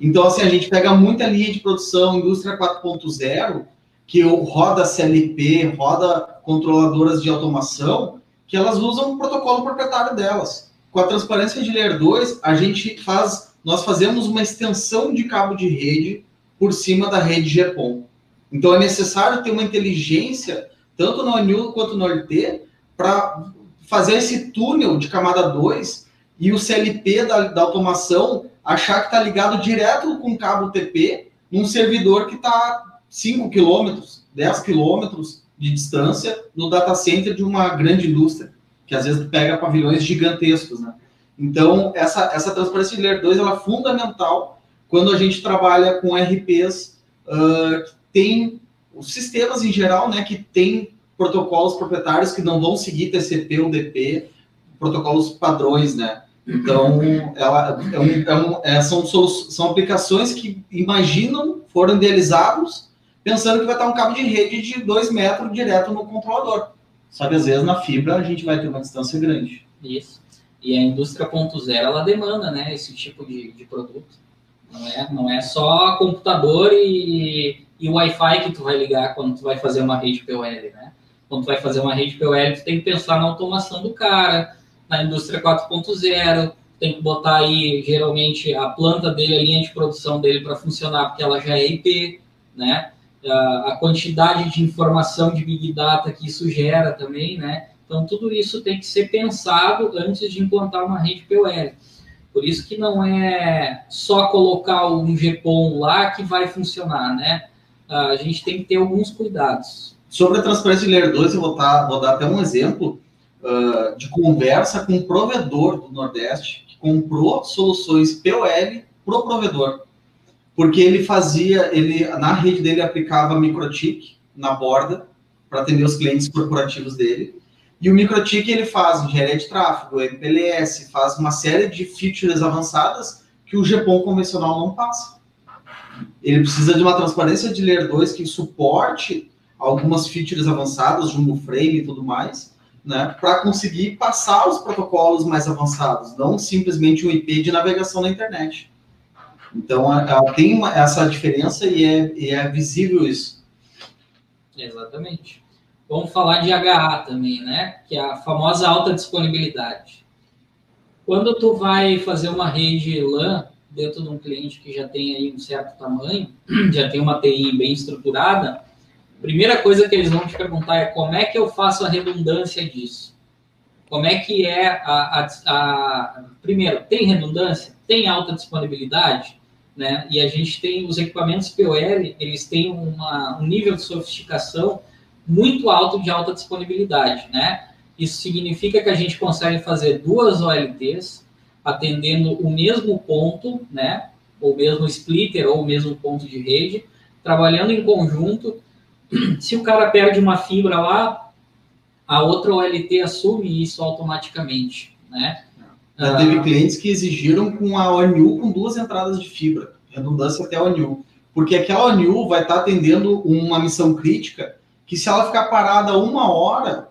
Então, assim, a gente pega muita linha de produção, indústria 4.0, que roda CLP, roda controladoras de automação, que elas usam o protocolo proprietário delas com a transparência de Layer 2, a gente faz, nós fazemos uma extensão de cabo de rede por cima da rede GPON. Então é necessário ter uma inteligência, tanto no ONU quanto no LT, para fazer esse túnel de camada 2 e o CLP da, da automação achar que está ligado direto com cabo TP num servidor que está 5 quilômetros, 10 quilômetros de distância no data center de uma grande indústria que às vezes pega pavilhões gigantescos, né? Então, essa, essa transparência de Layer 2 ela é fundamental quando a gente trabalha com RPs uh, que tem os sistemas em geral, né, que tem protocolos proprietários que não vão seguir TCP ou DP, protocolos padrões, né? Então, ela é um, é um, é, são, são aplicações que imaginam, foram idealizados, pensando que vai estar um cabo de rede de 2 metros direto no controlador. Só que às vezes na fibra a gente vai ter uma distância grande. Isso. E a indústria ponto zero ela demanda, né, esse tipo de, de produto. Não é, não é só computador e, e Wi-Fi que tu vai ligar quando tu vai fazer uma rede POL, né? Quando tu vai fazer uma rede POL, tu tem que pensar na automação do cara, na indústria 4.0, tem que botar aí, geralmente, a planta dele, a linha de produção dele para funcionar, porque ela já é IP, né? A quantidade de informação de Big Data que isso gera também, né? Então, tudo isso tem que ser pensado antes de implantar uma rede POL. Por isso que não é só colocar um GPON lá que vai funcionar, né? A gente tem que ter alguns cuidados. Sobre a transparência de Layer 2, eu vou, tá, vou dar até um exemplo uh, de conversa com um provedor do Nordeste que comprou soluções POL para o provedor. Porque ele fazia, ele na rede dele aplicava microtik na borda para atender os clientes corporativos dele. E o microtik ele faz engenharia de tráfego, MPLS, faz uma série de features avançadas que o GPON convencional não passa. Ele precisa de uma transparência de Layer 2 que suporte algumas features avançadas, Jumbo Frame e tudo mais, né, para conseguir passar os protocolos mais avançados, não simplesmente um IP de navegação na internet. Então, tem uma, essa diferença e é, e é visível isso. Exatamente. Vamos falar de HA também, né? Que é a famosa alta disponibilidade. Quando tu vai fazer uma rede LAN dentro de um cliente que já tem aí um certo tamanho, já tem uma TI bem estruturada, a primeira coisa que eles vão te perguntar é como é que eu faço a redundância disso? Como é que é a, a, a primeiro, tem redundância? Tem alta disponibilidade? Né? E a gente tem os equipamentos POL, eles têm uma, um nível de sofisticação muito alto de alta disponibilidade, né? Isso significa que a gente consegue fazer duas OLTs atendendo o mesmo ponto, né? Ou mesmo splitter ou o mesmo ponto de rede, trabalhando em conjunto. Se o cara perde uma fibra lá, a outra OLT assume isso automaticamente, né? Já teve ah, clientes que exigiram com a ONU com duas entradas de fibra, redundância até a ONU, porque aquela ONU vai estar atendendo uma missão crítica que se ela ficar parada uma hora,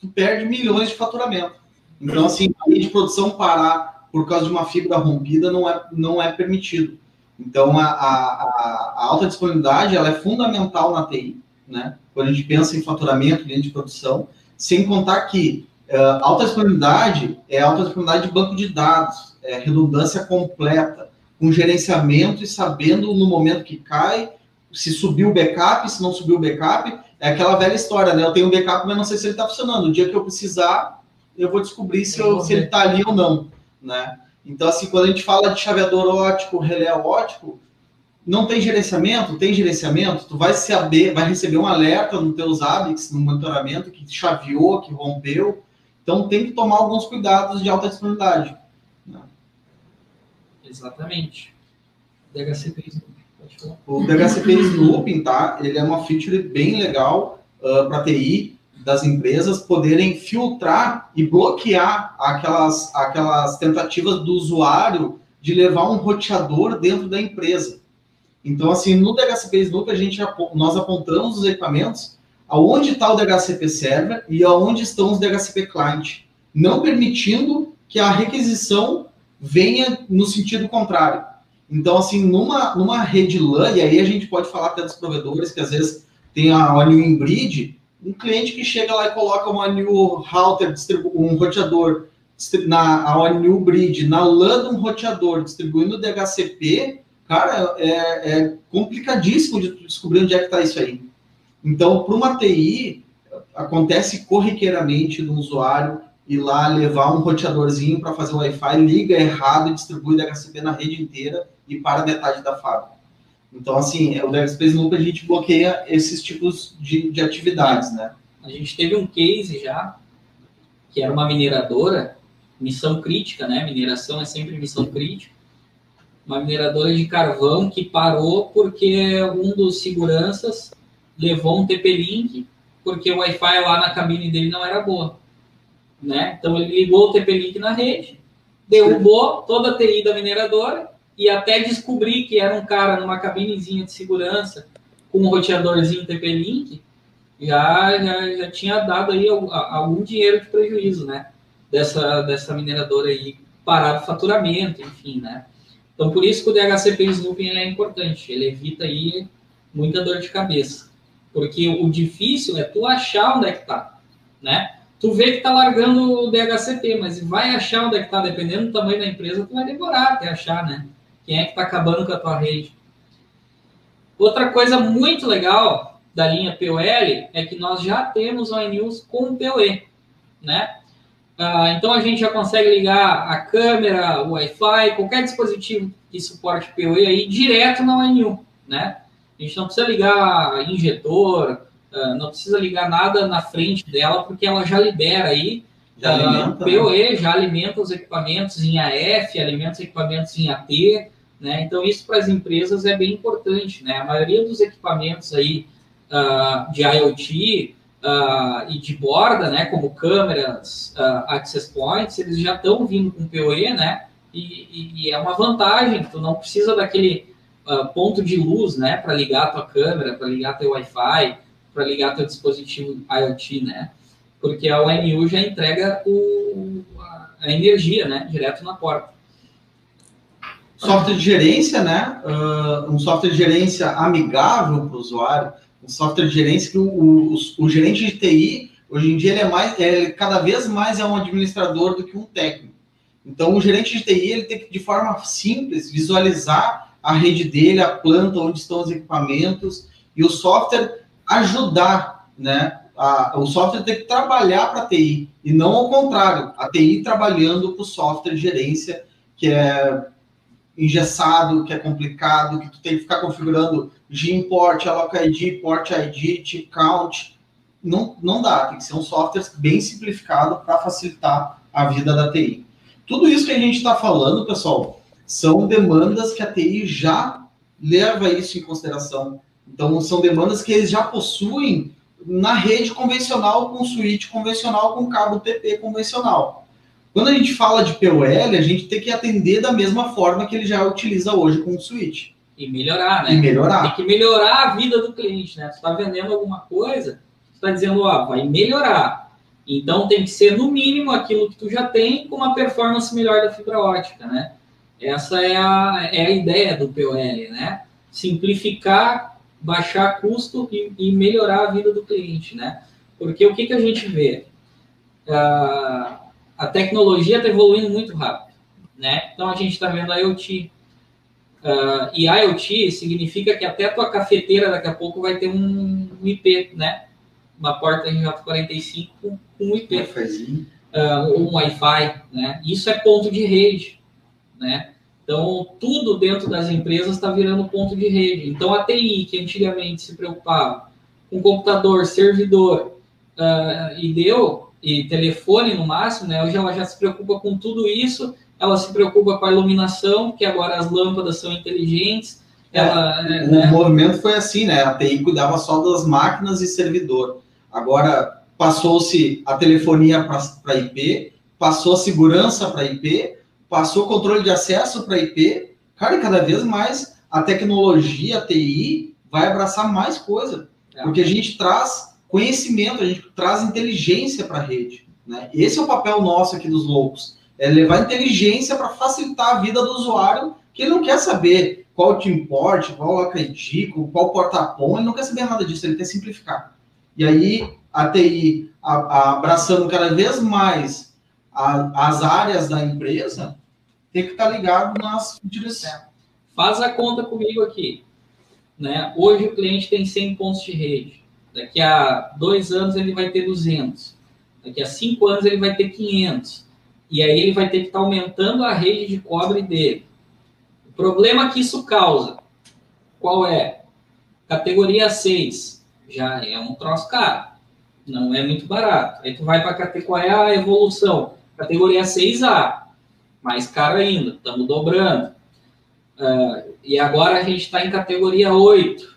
tu perde milhões de faturamento. Então, assim, a linha de produção parar por causa de uma fibra rompida não é, não é permitido. Então, a, a, a alta disponibilidade ela é fundamental na TI, né? Quando a gente pensa em faturamento, linha de produção, sem contar que uh, alta disponibilidade é alta disponibilidade de banco de dados, é redundância completa, com gerenciamento e sabendo no momento que cai, se subiu o backup, se não subiu o backup, é aquela velha história, né? Eu tenho um backup, mas não sei se ele está funcionando. O dia que eu precisar, eu vou descobrir se, eu, se ele está ali ou não, né? Então, assim, quando a gente fala de chaveador ótico, relé ótico, não tem gerenciamento? Tem gerenciamento? Tu vai saber, vai receber um alerta no teus ABICs, no monitoramento, que chaveou, que rompeu. Então, tem que tomar alguns cuidados de alta disponibilidade. Né? Exatamente. DHCP o DHCP Snooping, tá? Ele é uma feature bem legal uh, para TI das empresas poderem filtrar e bloquear aquelas, aquelas tentativas do usuário de levar um roteador dentro da empresa. Então, assim, no DHCP Snoop, a gente, nós apontamos os equipamentos aonde está o DHCP Server e aonde estão os DHCP Client, não permitindo que a requisição venha no sentido contrário. Então, assim, numa, numa rede LAN, e aí a gente pode falar até dos provedores, que às vezes tem a ONU em bridge, um cliente que chega lá e coloca uma new router, um roteador na a ONU bridge, na LAN de um roteador, distribuindo DHCP, cara, é, é complicadíssimo de descobrir onde é que está isso aí. Então, para uma TI, acontece corriqueiramente no usuário ir lá levar um roteadorzinho para fazer o Wi-Fi, liga errado e distribui DHCP na rede inteira e para metade da fábrica. Então, assim, o DevSpace Loop a gente bloqueia esses tipos de, de atividades, né? A gente teve um case já, que era uma mineradora, missão crítica, né? Mineração é sempre missão crítica. Uma mineradora de carvão que parou porque um dos seguranças levou um TP-Link porque o Wi-Fi lá na cabine dele não era boa. Né? Então ele ligou o TP-Link na rede, derrubou toda a TI da mineradora e até descobrir que era um cara numa cabinezinha de segurança com um roteadorzinho TP-Link, já, já, já tinha dado aí algum dinheiro de prejuízo, né? Dessa, dessa mineradora aí, parar o faturamento, enfim, né? Então, por isso que o DHCP Snooping é importante, ele evita aí muita dor de cabeça. Porque o difícil é tu achar onde é que tá, né? Tu vê que tá largando o DHCP, mas vai achar onde é que tá, dependendo do tamanho da empresa, tu vai demorar até achar, né? Quem é que está acabando com a tua rede? Outra coisa muito legal da linha POL é que nós já temos o iNews com PoE. né? Uh, então a gente já consegue ligar a câmera, o Wi-Fi, qualquer dispositivo que suporte PoE aí direto na ONU, né? A gente não precisa ligar injetor, uh, não precisa ligar nada na frente dela, porque ela já libera aí já uh, alimenta, PoE, né? já alimenta os equipamentos em AF, alimenta os equipamentos em AT, né? Então isso para as empresas é bem importante, né? A maioria dos equipamentos aí de IoT uh, e de borda, né, como câmeras, uh, access points, eles já estão vindo com PoE, né, e, e, e, é uma vantagem, tu não precisa daquele uh, ponto de luz, né, para ligar a tua câmera, para ligar teu Wi-Fi, para ligar teu dispositivo IoT, né, porque a ONU já entrega o, a energia, né, direto na porta. Software de gerência, né? Uh, um software de gerência amigável para o usuário, um software de gerência que o, o, o, gerente de TI, hoje em dia, ele é mais, é, cada vez mais é um administrador do que um técnico. Então, o gerente de TI, ele tem que, de forma simples, visualizar a rede dele, a planta, onde estão os equipamentos, e o software ajudar, né? A, o software tem que trabalhar para a TI, e não ao contrário, a TI trabalhando para o software de gerência, que é engessado, que é complicado, que tu tem que ficar configurando Gimport, Alloc ID, Port ID, Tip Count. Não, não dá, tem que ser um software bem simplificado para facilitar a vida da TI. Tudo isso que a gente está falando, pessoal, são demandas que a TI já leva isso em consideração. Então, são demandas que eles já possuem na rede convencional, com switch convencional, com cabo TP convencional. Quando a gente fala de POL, a gente tem que atender da mesma forma que ele já utiliza hoje com o switch. E melhorar, né? E melhorar. Tem que melhorar a vida do cliente, né? Você está vendendo alguma coisa, você está dizendo, ó, vai melhorar. Então tem que ser no mínimo aquilo que tu já tem com uma performance melhor da fibra ótica, né? Essa é a, é a ideia do POL, né? Simplificar, baixar custo e, e melhorar a vida do cliente, né? Porque o que, que a gente vê? Uh, a tecnologia está evoluindo muito rápido, né? Então a gente está vendo a IoT, Uh, e IoT significa que até a tua cafeteira daqui a pouco vai ter um, um IP, né? Uma porta RJ45 com um IP. Uh, ah, um Wi-Fi, né? Isso é ponto de rede, né? Então, tudo dentro das empresas está virando ponto de rede. Então, a TI, que antigamente se preocupava com computador, servidor uh, e deu, e telefone no máximo, né? Hoje ela já se preocupa com tudo isso ela se preocupa com a iluminação, porque agora as lâmpadas são inteligentes. É, ela, é, o né? movimento foi assim, né? A TI cuidava só das máquinas e servidor. Agora passou-se a telefonia para IP, passou a segurança para IP, passou o controle de acesso para IP. Cara, cada vez mais a tecnologia, a TI, vai abraçar mais coisa. É. Porque a gente traz conhecimento, a gente traz inteligência para a rede. Né? Esse é o papel nosso aqui dos loucos é levar inteligência para facilitar a vida do usuário, que ele não quer saber qual te importe, qual acredito, qual porta-pão, ele não quer saber nada disso, ele quer simplificar. E aí, a TI a, a, abraçando cada vez mais a, as áreas da empresa, tem que estar tá ligado nas direções. Faz a conta comigo aqui. Né? Hoje o cliente tem 100 pontos de rede. Daqui a dois anos ele vai ter 200. Daqui a cinco anos ele vai ter 500. E aí ele vai ter que estar tá aumentando a rede de cobre dele. O problema que isso causa, qual é? Categoria 6, já é um troço caro. Não é muito barato. Aí tu vai para a categoria a evolução. Categoria 6A, mais caro ainda, estamos dobrando. Uh, e agora a gente está em categoria 8.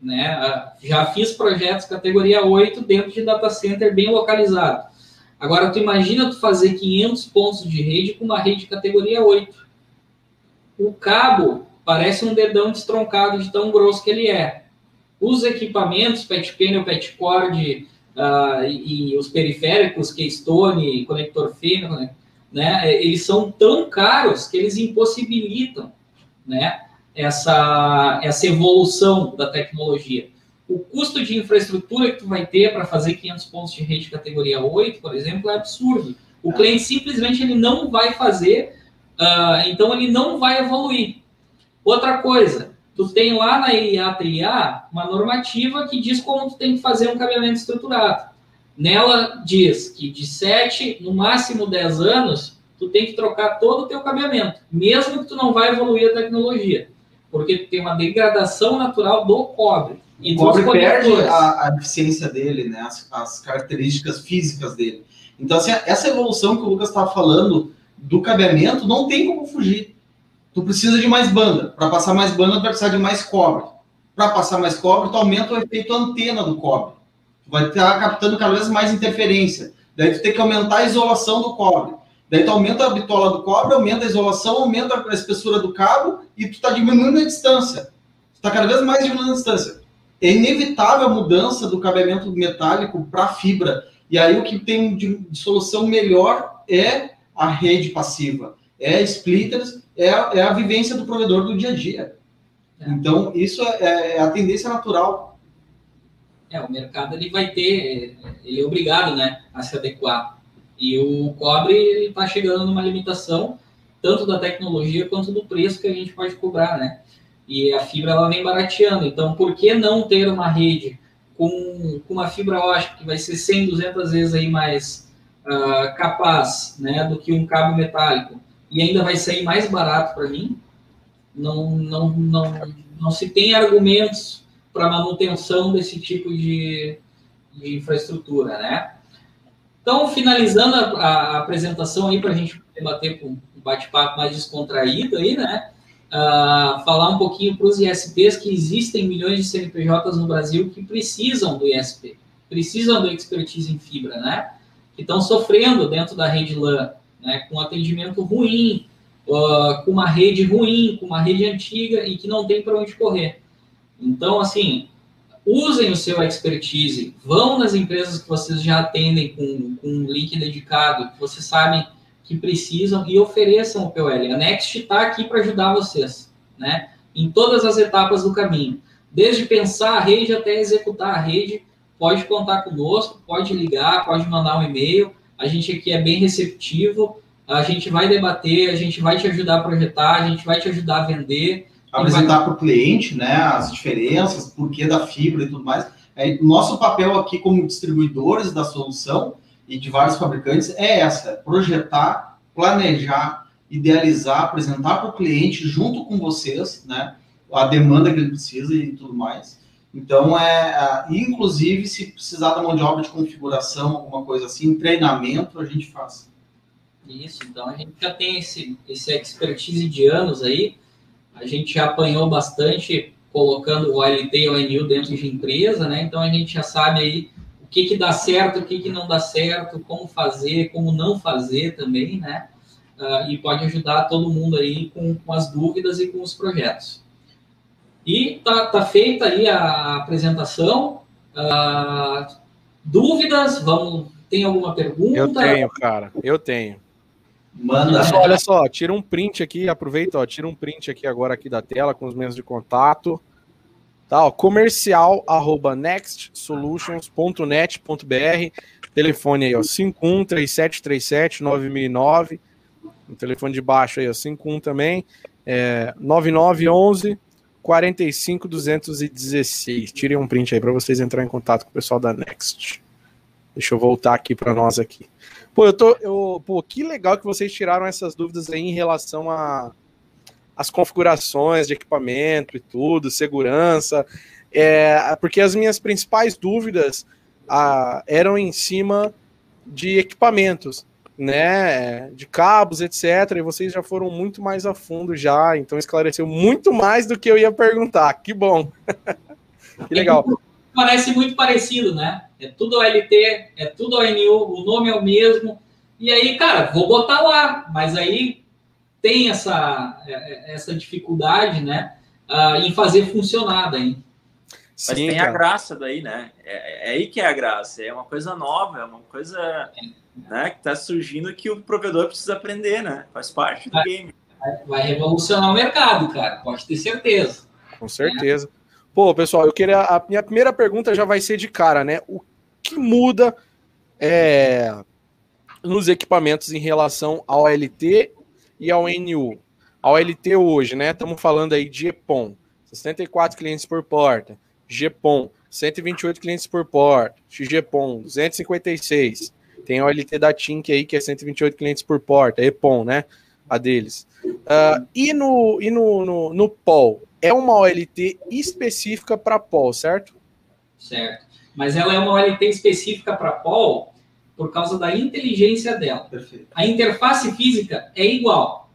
Né? Uh, já fiz projetos categoria 8 dentro de data center bem localizado. Agora, tu imagina tu fazer 500 pontos de rede com uma rede de categoria 8. O cabo parece um dedão destroncado de tão grosso que ele é. Os equipamentos, pet panel, pet cord uh, e, e, os periféricos, keystone, conector fino, né, eles são tão caros que eles impossibilitam né, essa, essa evolução da tecnologia o custo de infraestrutura que tu vai ter para fazer 500 pontos de rede categoria 8, por exemplo, é absurdo. O cliente simplesmente ele não vai fazer, uh, então ele não vai evoluir. Outra coisa, tu tem lá na IA uma normativa que diz como tu tem que fazer um cabeamento estruturado. Nela diz que de 7, no máximo 10 anos, tu tem que trocar todo o teu cabeamento, mesmo que tu não vai evoluir a tecnologia, porque tem uma degradação natural do cobre. E o cobre perde a, a, eficiência dele, né? As, as, características físicas dele. Então, assim, essa evolução que o Lucas estava falando do cabeamento não tem como fugir. Tu precisa de mais banda. Para passar mais banda, tu vai precisar de mais cobre. Para passar mais cobre, tu aumenta o efeito antena do cobre. Tu vai estar captando cada vez mais interferência. Daí tu tem que aumentar a isolação do cobre. Daí tu aumenta a bitola do cobre, aumenta a isolação, aumenta a espessura do cabo e tu está diminuindo a distância. Tu está cada vez mais diminuindo a distância. É inevitável a mudança do cabeamento metálico para fibra. E aí o que tem de, de, solução melhor é a rede passiva, é splitters, é, é a vivência do provedor do dia a dia. É. Então, isso é, é a tendência natural. É, o mercado ele vai ter, ele é obrigado né, a se adequar e o cobre está chegando numa limitação tanto da tecnologia quanto do preço que a gente pode cobrar, né? E a fibra ela vem barateando. Então, por que não ter uma rede com, com uma fibra ótica que vai ser 100, 200 vezes aí mais uh, capaz, né, do que um cabo metálico e ainda vai sair mais barato para mim? Não, não, não, não se tem argumentos para manutenção desse tipo de, de infraestrutura, né? Então, finalizando a, a apresentação aí para a gente debater com um bate-papo mais descontraído aí, né? Uh, falar um pouquinho para os ISPs que existem milhões de CNPJs no Brasil que precisam do ISP, precisam do expertise em fibra, né? Que estão sofrendo dentro da rede LAN, né? Com atendimento ruim, uh, com uma rede ruim, com uma rede antiga e que não tem para onde correr. Então, assim, usem o seu expertise, vão nas empresas que vocês já atendem com, com um link dedicado, que vocês sabem que precisam e ofereçam o POL. A Next está aqui para ajudar vocês, né? Em todas as etapas do caminho. Desde pensar a rede até executar a rede, pode contar conosco, pode ligar, pode mandar um e-mail. A gente aqui é bem receptivo, a gente vai debater, a gente vai te ajudar a projetar, a gente vai te ajudar a vender apresentar para o cliente né, as diferenças, porquê da fibra e tudo mais. É, nosso papel aqui como distribuidores da solução e de vários fabricantes é essa, é projetar, planejar, idealizar, apresentar para o cliente junto com vocês, né, a demanda que ele precisa e tudo mais. Então, é, inclusive, se precisar da mão de obra de configuração, alguma coisa assim, treinamento, a gente faz. Isso, então a gente já tem esse, esse expertise de anos aí, a gente já apanhou bastante colocando o OLT e o ONU dentro de empresa, né? Então a gente já sabe aí o que, que dá certo, o que, que não dá certo, como fazer, como não fazer também, né? Uh, e pode ajudar todo mundo aí com, com as dúvidas e com os projetos. E tá, tá feita aí a apresentação. Uh, dúvidas? Vamos. Tem alguma pergunta? Eu tenho, cara. Eu tenho. Manda. Olha só, tira um print aqui, aproveita, ó, tira um print aqui agora aqui da tela com os meios de contato. Tá, ó, comercial arroba nextsolutions.net.br telefone aí, ó, 513737 9009 o telefone de baixo aí, ó, 51 também, é, 9911 45216. Tirem um print aí para vocês entrarem em contato com o pessoal da Next. Deixa eu voltar aqui para nós aqui. Pô, eu tô. Eu, pô, que legal que vocês tiraram essas dúvidas aí em relação a as configurações de equipamento e tudo, segurança. É, porque as minhas principais dúvidas ah, eram em cima de equipamentos, né? De cabos, etc. E vocês já foram muito mais a fundo já, então esclareceu muito mais do que eu ia perguntar. Que bom. que legal. Parece muito parecido, né? É tudo OLT, é tudo ONU, o nome é o mesmo. E aí, cara, vou botar lá, mas aí tem essa, é, é, essa dificuldade, né, uh, em fazer funcionar daí. Mas Sim, tem cara. a graça daí, né? É, é, aí que é a graça. É uma coisa nova, é uma coisa né, que está surgindo que o provedor precisa aprender, né? Faz parte do vai, game. Vai revolucionar o mercado, cara. Pode ter certeza. Com certeza. É. Pô, pessoal, eu queria. A minha primeira pergunta já vai ser de cara, né? O que muda é, nos equipamentos em relação ao LT e ao NU? Ao LT hoje, né? Estamos falando aí de EPOM, 64 clientes por porta, GPOM, 128 clientes por porta. XGPON, 256. Tem a OLT da Tink aí, que é 128 clientes por porta. EPON, né? A deles. Uh, e no, e no, no, no POL? É uma OLT específica para POL, certo? Certo. Mas ela é uma OLT específica para POL por causa da inteligência dela. Perfeito. A interface física é igual.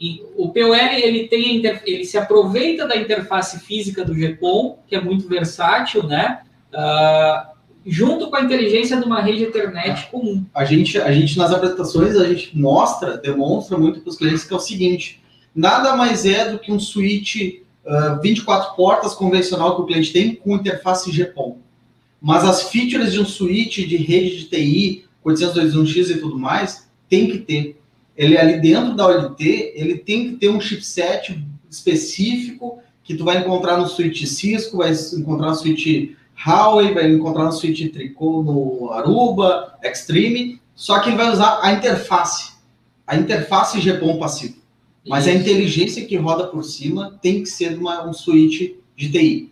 E o POL ele tem ele se aproveita da interface física do GPON, que é muito versátil, né? Uh, junto com a inteligência de uma rede Ethernet comum. A gente, a gente nas apresentações a gente mostra, demonstra muito para os clientes que é o seguinte: nada mais é do que um switch uh, 24 portas convencional que o cliente tem com interface GPON. Mas as features de um switch de rede de TI, 802.1x e tudo mais, tem que ter. Ele ali dentro da OLT, ele tem que ter um chipset específico que tu vai encontrar no switch Cisco, vai encontrar no switch Huawei, vai encontrar no switch Tricô no Aruba, Extreme, só que ele vai usar a interface, a interface GPON passivo. Mas Isso. a inteligência que roda por cima tem que ser uma, um switch de TI.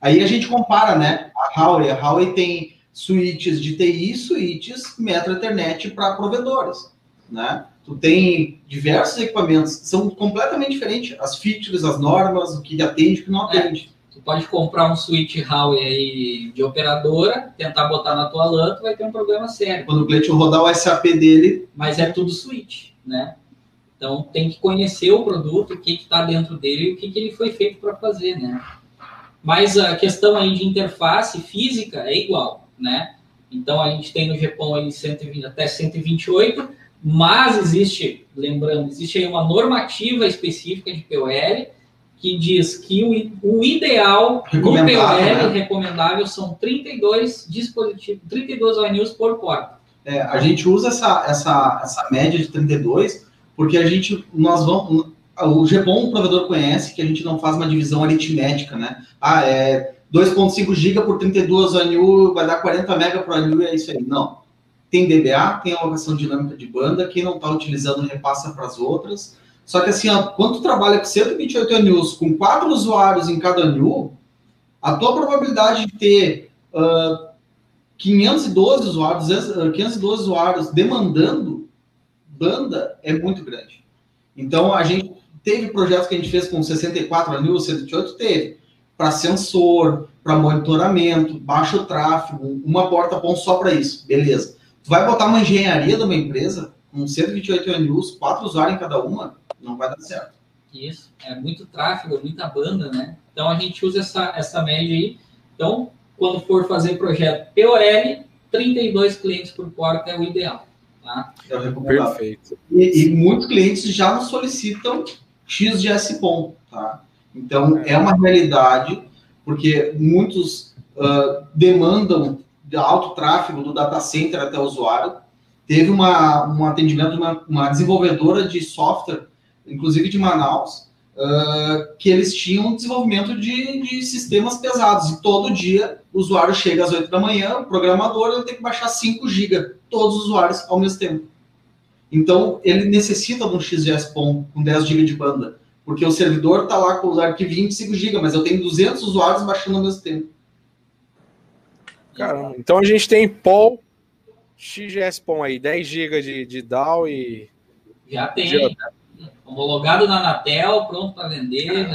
Aí a gente compara, né? A Huawei, a Huawei tem switches de TI, switches Metro Ethernet para provedores, né? Tu tem diversos equipamentos são completamente diferentes, as features, as normas, o que atende, o que não é. atende. É. Tu pode comprar um switch Huawei aí de operadora, tentar botar na tua LAN, tu vai ter um problema sério. Quando o cliente rodar o SAP dele... Mas é tudo switch, né? Então tem que conhecer o produto, o que está dentro dele e o que, que ele foi feito para fazer, né? Mas a questão aí de interface física é igual, né? Então a gente tem no Japão aí 120, até 128, mas existe, lembrando, existe aí uma normativa específica de POL que diz que o, o ideal no POL né? recomendável são 32 dispositivos, 32 ONUs por porta. É, a gente usa essa, essa, essa média de 32 porque a gente, nós vamos, o GPON o provedor conhece que a gente não faz uma divisão aritmética, né? Ah, é 2.5 GB por 32 ANU, vai dar 40 MB por ANU e é isso aí. Não. Tem DBA, tem alocação dinâmica de banda, quem não está utilizando repassa para as outras. Só que assim, ó, quando tu trabalha com 128 ANUs, com quatro usuários em cada ANU, a tua probabilidade de ter uh, 512 usuários, 512 usuários demandando banda é muito grande. Então, a gente Teve projetos que a gente fez com 64 anil, 128, teve. Para sensor, para monitoramento, baixo tráfego, uma porta PON só para isso. Beleza. Tu vai botar uma engenharia de uma empresa com 128 anils, quatro usuários em cada uma, não vai dar certo. Isso, é muito tráfego, é muita banda, né? Então a gente usa essa, essa média aí. Então, quando for fazer projeto POL, 32 clientes por porta é o ideal. Tá? É Perfeito. E, e muitos clientes já nos solicitam X de SPOM, tá? Então, é uma realidade, porque muitos uh, demandam de alto tráfego do data center até o usuário. Teve uma, um atendimento de uma, uma desenvolvedora de software, inclusive de Manaus, uh, que eles tinham desenvolvimento de, de sistemas pesados. E todo dia o usuário chega às 8 da manhã, o programador ele tem que baixar 5 GB, todos os usuários ao mesmo tempo. Então, ele necessita de um XGS-PON com 10 GB de banda, porque o servidor está lá com os arquivos 25 GB, mas eu tenho 200 usuários baixando ao mesmo tempo. Caramba, então a gente tem POL, XGS-PON aí, 10 GB de, de DAO e... Já tem, homologado na Anatel, pronto para vender,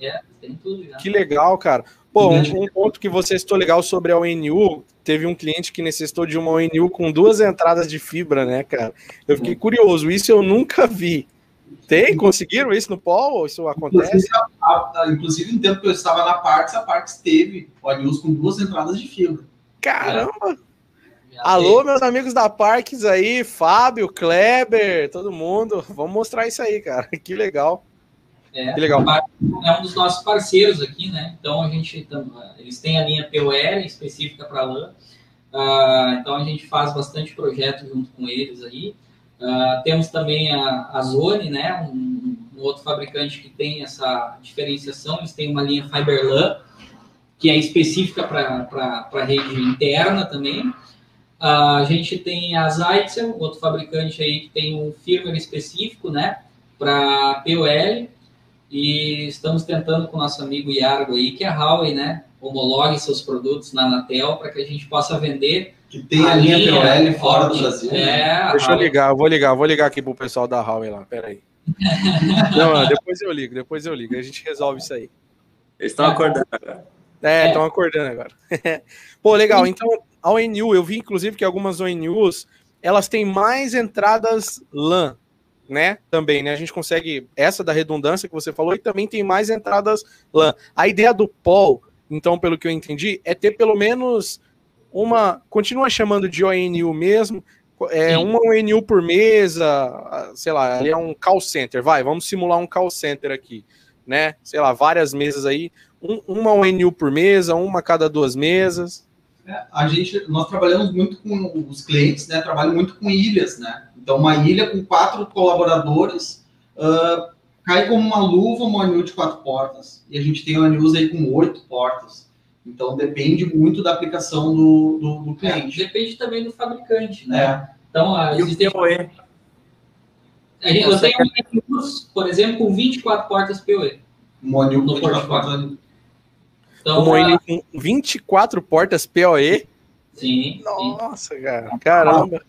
é, tem tudo já. Que legal, cara. Pô, um, um ponto que você citou legal sobre a ONU, teve um cliente que necessitou de uma ONU com duas entradas de fibra, né, cara? Eu fiquei curioso, isso eu nunca vi. Tem? Conseguiram isso no POL? Isso acontece? Inclusive, inclusive no tempo que eu estava na Parks, a Parks teve ONUs com duas entradas de fibra. Caramba! Alô, meus amigos da Parks aí, Fábio, Kleber, todo mundo. Vamos mostrar isso aí, cara. Que legal. É, que legal. É um dos nossos parceiros aqui, né? Então a gente eles têm a linha POL específica para LAN. Uh, então a gente faz bastante projeto junto com eles aí. Uh, temos também a, a Zone, né? Um, um, outro fabricante que tem essa diferenciação. Eles têm uma linha FiberLAN que é específica para a rede interna também. Uh, a gente tem a Zaitzel, outro fabricante aí que tem um firmware específico, né? Para POL. E estamos tentando com o nosso amigo Yargo aí, que é a Huawei, né? homologue seus produtos na Anatel para que a gente possa vender. Que tem a, linha, linha POL fora do Brasil. Né? É, Deixa eu ligar, eu vou ligar, vou ligar aqui pro pessoal da Huawei lá, peraí. Não, depois eu ligo, depois eu ligo, a gente resolve isso aí. Eles estão acordando agora. É, estão é. acordando agora. Pô, legal. Então, a ONU, eu vi inclusive que algumas ONUs, elas têm mais entradas LAN, né? Também, né? A gente consegue essa da redundância que você falou e também tem mais entradas LAN. A ideia do POL, então, pelo que eu entendi, é ter pelo menos uma, continua chamando de ONU mesmo, é Sim. uma ONU por mesa, sei lá, ali é um call center, vai, vamos simular um call center aqui, né? Sei lá, várias mesas aí, um, uma ONU por mesa, uma a cada duas mesas. É, a gente, nós trabalhamos muito com os clientes, né? Trabalho muito com ilhas, né? Então, uma ilha com quatro colaboradores uh, cai como uma luva uma ONU de quatro portas. E a gente tem ONUs aí com oito portas. Então, depende muito da aplicação do, do, do cliente. É, depende também do fabricante, né? É. Então, a, existem... PoE? Eu tenho ONUs, por exemplo, com 24 portas PoE. Um ONU com 24 portas. Então, uma ONU com 24 portas PoE? Sim. Nossa, sim. cara. Caramba.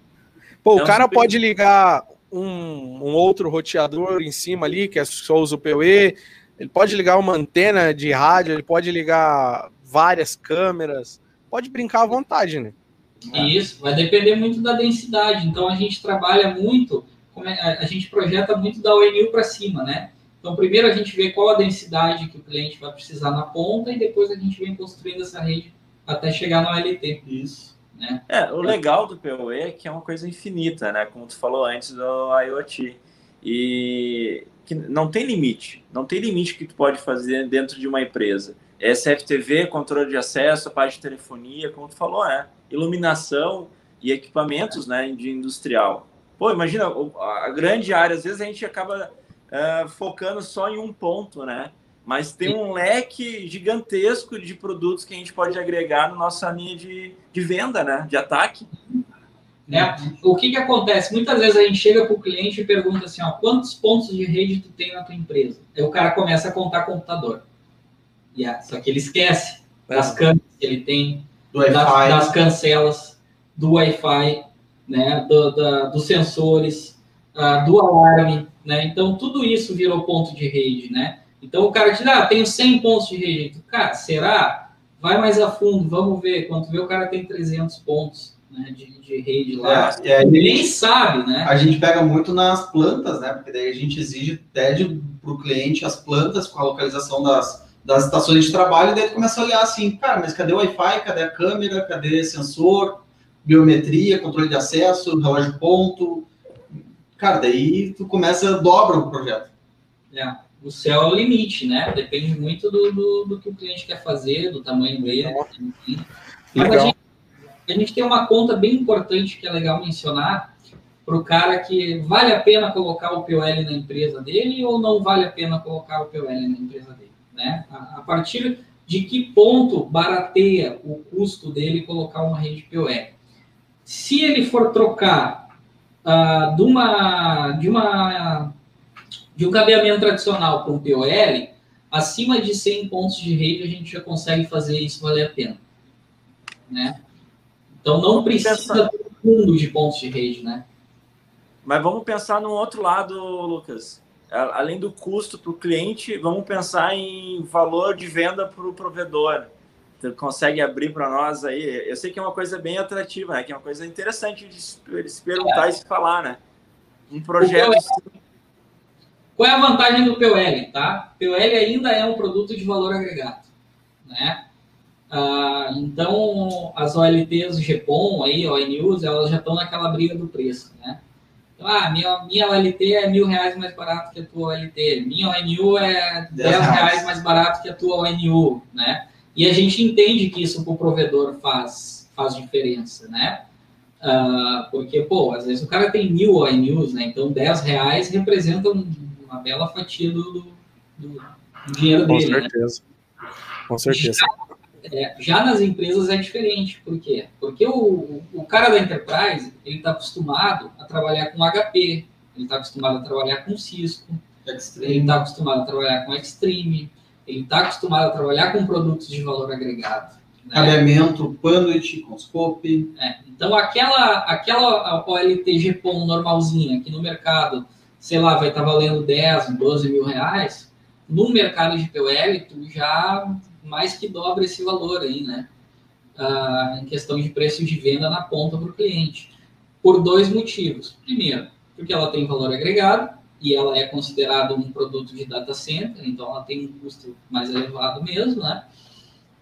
Pô, então, o cara pode ligar um, um, outro roteador em cima ali, que é só usa o PoE. Ele pode ligar uma antena de rádio, ele pode ligar várias câmeras. Pode brincar à vontade, né? Isso, vai depender muito da densidade. Então a gente trabalha muito, é, a gente projeta muito da ONU para cima, né? Então primeiro a gente vê qual a densidade que o cliente vai precisar na ponta e depois a gente vem construindo essa rede até chegar na OLT. Isso. Né? É, o legal do PoE é que é uma coisa infinita, né? Como tu falou antes do IoT. E que não tem limite. Não tem limite que tu pode fazer dentro de uma empresa. SFTV, controle de acesso, a parte de telefonia, como tu falou, é iluminação e equipamentos né, de industrial. Pô, imagina, a grande área, às vezes a gente acaba uh, focando só em um ponto, né? mas tem um leque gigantesco de produtos que a gente pode agregar na nossa linha de, de venda, né? De ataque. É, o que, que acontece? Muitas vezes a gente chega para o cliente e pergunta assim, ó, quantos pontos de rede tu tem na tua empresa? Aí o cara começa a contar computador. Yeah, só que ele esquece é. das câmeras que ele tem, das, das, cancelas, do Wi-Fi, né, do, da, dos sensores, uh, do alarme, né? Então tudo isso virou ponto de rede, né? Então o cara diz, ah, tenho 100 pontos de rede. Cara, será? Vai mais a fundo, vamos ver. Quando vê, o cara tem 300 pontos né, de, de rede lá. É, Ele nem sabe, né? A gente pega muito nas plantas, né? Porque daí a gente exige, pede para o cliente as plantas com a localização das, das estações de trabalho, e daí começa a olhar assim, cara, mas cadê o Wi-Fi, cadê a câmera, cadê sensor, biometria, controle de acesso, relógio ponto. Cara, daí tu começa, dobra o projeto. É o céu é o limite, né? Depende muito do, do, do que o cliente quer fazer, do tamanho dele. Mas a gente, a gente tem uma conta bem importante que é legal mencionar para o cara que vale a pena colocar o POL na empresa dele ou não vale a pena colocar o POL na empresa dele, né? A, a partir de que ponto barateia o custo dele colocar uma rede POL? Se ele for trocar uh, de uma de uma de um cabeamento tradicional para um POL, acima de 100 pontos de rede, a gente já consegue fazer isso valer a pena. Né? Então não precisa do mundo de pontos de rede, né? Mas vamos pensar no outro lado, Lucas. Além do custo para o cliente, vamos pensar em valor de venda para o provedor. Você consegue abrir para nós aí? Eu sei que é uma coisa bem atrativa, né? Que é uma coisa interessante de se perguntar é. e se falar, né? Um projeto qual é a vantagem do POL? Tá? POL ainda é um produto de valor agregado. Né? Ah, então, as OLTs GPON, aí, ONUs, elas já estão naquela briga do preço. Né? Então, ah, minha, minha OLT é mil reais mais barato que a tua OLT. Minha ONU é dez reais mais barato que a tua ONU. Né? E a gente entende que isso para o provedor faz, faz diferença. Né? Uh, porque, pô, às vezes o cara tem mil ONUs, né? Então 10 reais representa um uma bela fatia do, do, do dinheiro Com dele. Né? Certeza. Né? Com certeza. Já, é, já, nas empresas é diferente. Por quê? Porque o, o cara da enterprise ele está acostumado a trabalhar com HP, ele está acostumado a trabalhar com Cisco, Extreme. ele está acostumado a trabalhar com Extreme, ele está acostumado a trabalhar com produtos de valor agregado. Né? Cabeamento, panduit, conscope. É, então, aquela, aquela OLT GPOM normalzinha, que no mercado, sei lá, vai estar tá valendo 10, 12 mil reais, no mercado de POL, tu já mais que dobra esse valor aí, né? Ah, em questão de preço de venda na ponta para o cliente. Por dois motivos. Primeiro, porque ela tem valor agregado e ela é considerada um produto de data center, então ela tem um custo mais elevado mesmo, né?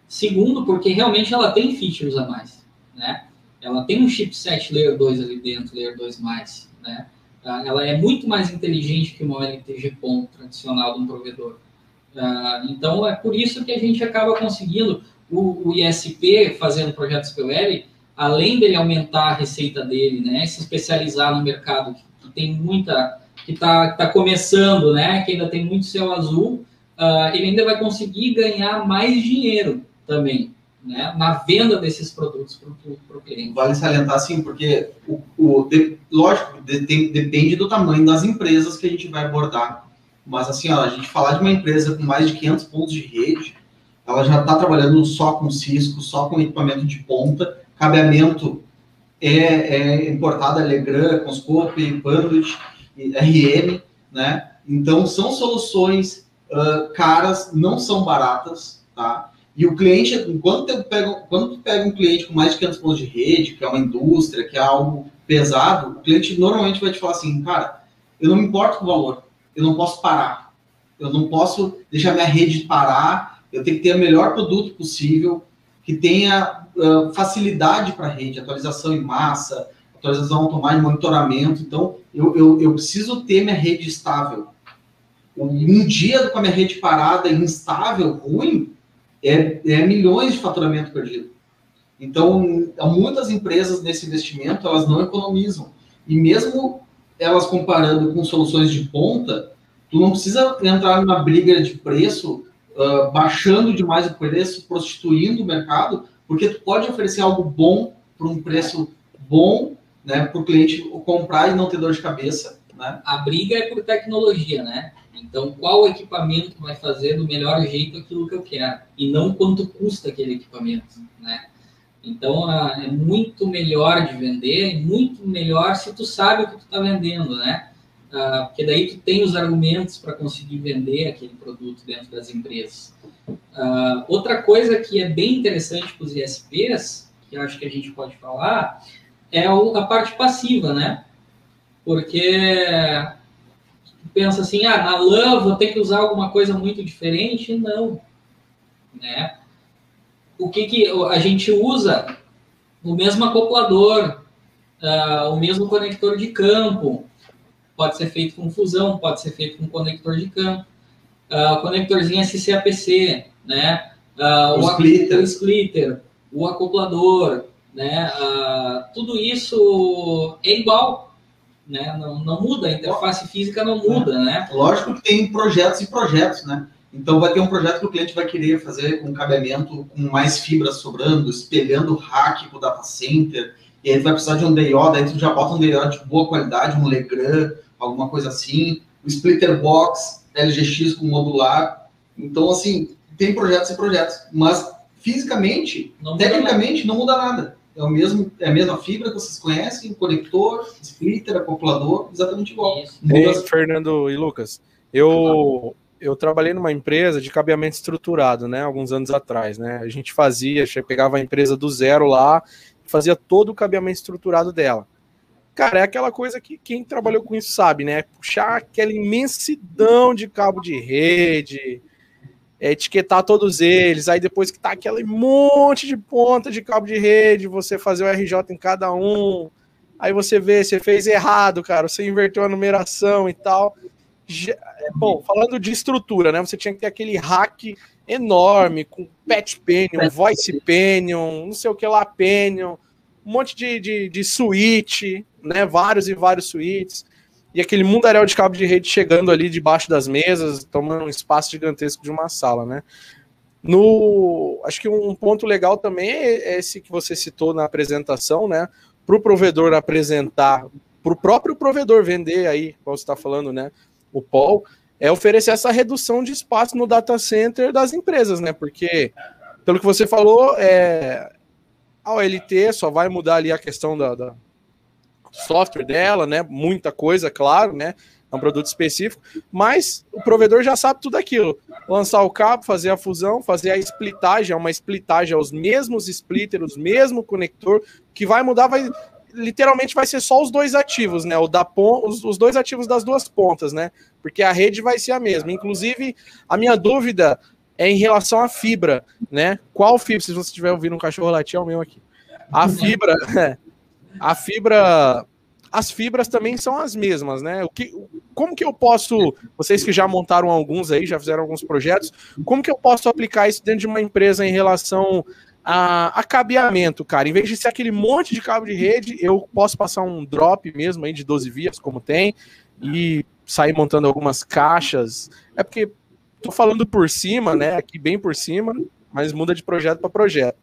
Segundo, porque realmente ela tem features a mais, né? Ela tem um chipset Layer 2 ali dentro, Layer 2+, né? Ah, ela é muito mais inteligente que uma LTG POM tradicional de um provedor. Ah, então, é por isso que a gente acaba conseguindo o, ISP fazendo projetos POL, além dele aumentar a receita dele, né? Se especializar no mercado que tem muita... que está tá começando, né? Que ainda tem muito céu azul, uh, ele ainda vai conseguir ganhar mais dinheiro também, né, na venda desses produtos para o cliente. Vale salientar, sim, porque, o, o de, lógico, de, de, depende do tamanho das empresas que a gente vai abordar. Mas, assim, ó, a gente falar de uma empresa com mais de 500 pontos de rede, ela já está trabalhando só com Cisco, só com equipamento de ponta, cabeamento é, é importado, é Legrand, Conscope, Panduit, RM, né? Então, são soluções uh, caras, não são baratas, tá? E o cliente, quando tu, pega, quando tu pega um cliente com mais de 500 pontos de rede, que é uma indústria, que é algo pesado, o cliente normalmente vai te falar assim, cara, eu não me importo com o valor, eu não posso parar, eu não posso deixar minha rede parar, eu tenho que ter o melhor produto possível, que tenha uh, facilidade para a rede, atualização em massa, atualização automática, monitoramento. Então, eu, eu, eu preciso ter minha rede estável. Um dia com a minha rede parada, instável, ruim, é, é milhões de faturamento perdido. Então, muitas empresas nesse investimento, elas não economizam. E mesmo elas comparando com soluções de ponta, tu não precisa entrar numa briga de preço, uh, baixando demais o preço, prostituindo o mercado, porque tu pode oferecer algo bom por um preço bom, né, para o cliente comprar e não ter dor de cabeça. Né? A briga é por tecnologia, né? Então, qual equipamento vai fazer do melhor jeito aquilo que eu quero? E não quanto custa aquele equipamento, né? Então, é muito melhor de vender, é muito melhor se tu sabe o que tu está vendendo, né? Ah, porque daí tu tem os argumentos para conseguir vender aquele produto dentro das empresas. Ah, outra coisa que é bem interessante para os ISPs, que eu acho que a gente pode falar, é a parte passiva, né? Porque pensa assim, ah, na LAN vou ter que usar alguma coisa muito diferente. Não. Né? O que, que a gente usa? O mesmo acoplador, uh, o mesmo conector de campo. Pode ser feito com fusão, pode ser feito com conector de campo. Uh, conectorzinho SCAPC, né? Uh, o, o, splitter. o splitter, o acoplador, né? Uh, tudo isso é igual né? Não, não muda, a interface física não muda, é. né? Lógico que tem projetos e projetos, né? Então vai ter um projeto que o cliente vai querer fazer com cabeamento com mais fibras sobrando, espelhando o rack com o data center, e aí vai precisar de um DIO, daí tu já bota um DIO de boa qualidade, um Legrand, alguma coisa assim, o splitter box, LGX com modular. Então, assim, tem projetos e projetos, mas fisicamente, não tecnicamente, não muda nada é, o mesmo, é a mesma fibra que vocês conhecem, conector, splitter, acoplador, exatamente igual. Ei, Fernando e Lucas, eu, eu trabalhei numa empresa de cabeamento estruturado, né, alguns anos atrás, né, a gente fazia, pegava a empresa do zero lá, fazia todo o cabeamento estruturado dela. Cara, é aquela coisa que quem trabalhou com isso sabe, né, puxar aquela imensidão de cabo de rede, é, etiquetar todos eles, aí depois que tá aquele monte de ponta de cabo de rede, você fazer o RJ em cada um, aí você vê, você fez errado, cara, você inverteu a numeração e tal. É, bom, falando de estrutura, né, você tinha que ter aquele hack enorme, com patch panion, voice panion, não sei o que lá, panion, um monte de, de, de suíte, né, vários e vários suítes e aquele mundaréu de cabo de rede chegando ali debaixo das mesas, tomando um espaço gigantesco de uma sala, né? No, acho que um ponto legal também é esse que você citou na apresentação, né? Para o provedor apresentar, para o próprio provedor vender aí, como você está falando, né? O Paul, é oferecer essa redução de espaço no data center das empresas, né? Porque, pelo que você falou, é, a OLT só vai mudar ali a questão da, da software dela, né? Muita coisa, claro, né? É um produto específico, mas o provedor já sabe tudo aquilo. Lançar o cabo, fazer a fusão, fazer a splitagem, é uma splitagem, é os mesmos splitters, o mesmo conector, que vai mudar, vai literalmente vai ser só os dois ativos, né? O da pon os, os dois ativos das duas pontas, né? Porque a rede vai ser a mesma. Inclusive, a minha dúvida é em relação à fibra, né? Qual fibra? Se você estiver ouvindo um cachorro latir, é o meu aqui. A fibra, a fibra, as fibras também são as mesmas, né? O que, como que eu posso, vocês que já montaram alguns aí, já fizeram alguns projetos, como que eu posso aplicar isso dentro de uma empresa em relação a, a cabeamento, cara? Em vez de ser aquele monte de cabo de rede, eu posso passar um drop mesmo aí de 12 vias, como tem, e sair montando algumas caixas. É porque tô falando por cima, né? Aqui bem por cima, mas muda de projeto para projeto.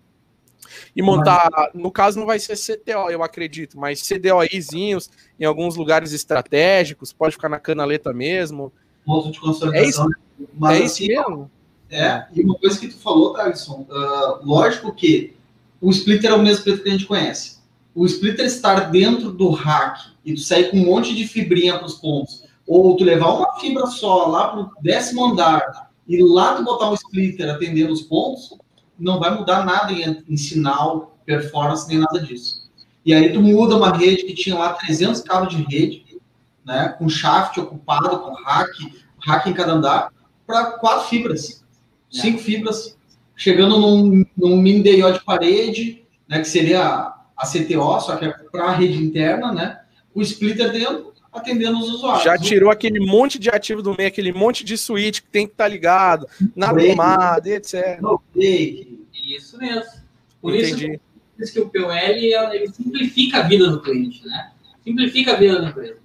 E montar, no caso não vai ser CTO, eu acredito, mas CDOIzinhos em alguns lugares estratégicos, pode ficar na canaleta mesmo. Ponto de consolidação. É isso, mas, é isso assim, mesmo? É, e uma coisa que tu falou, Thaleson, uh, lógico que o splitter é o mesmo splitter que a gente conhece. O splitter estar dentro do rack e tu sair com um monte de fibrinha para os pontos, ou tu levar uma fibra só lá para o décimo andar e lá tu botar um splitter atendendo os pontos, não vai mudar nada em, em sinal, performance, nem nada disso. E aí tu muda uma rede que tinha lá 300 cabos de rede, né, com shaft ocupado, com rack, rack em cada andar, para quatro fibras, cinco fibras, chegando num, num mini DIO de parede, né, que seria a CTO, só que é para a rede interna, né, o splitter dentro, atendendo os usuários. Já tirou aquele monte de ativo do meio, aquele monte de switch que tem que estar tá ligado, na tomada, etc. No Isso mesmo. Por Entendi. isso, que o POL ele simplifica a vida do cliente, né? Simplifica a vida da empresa.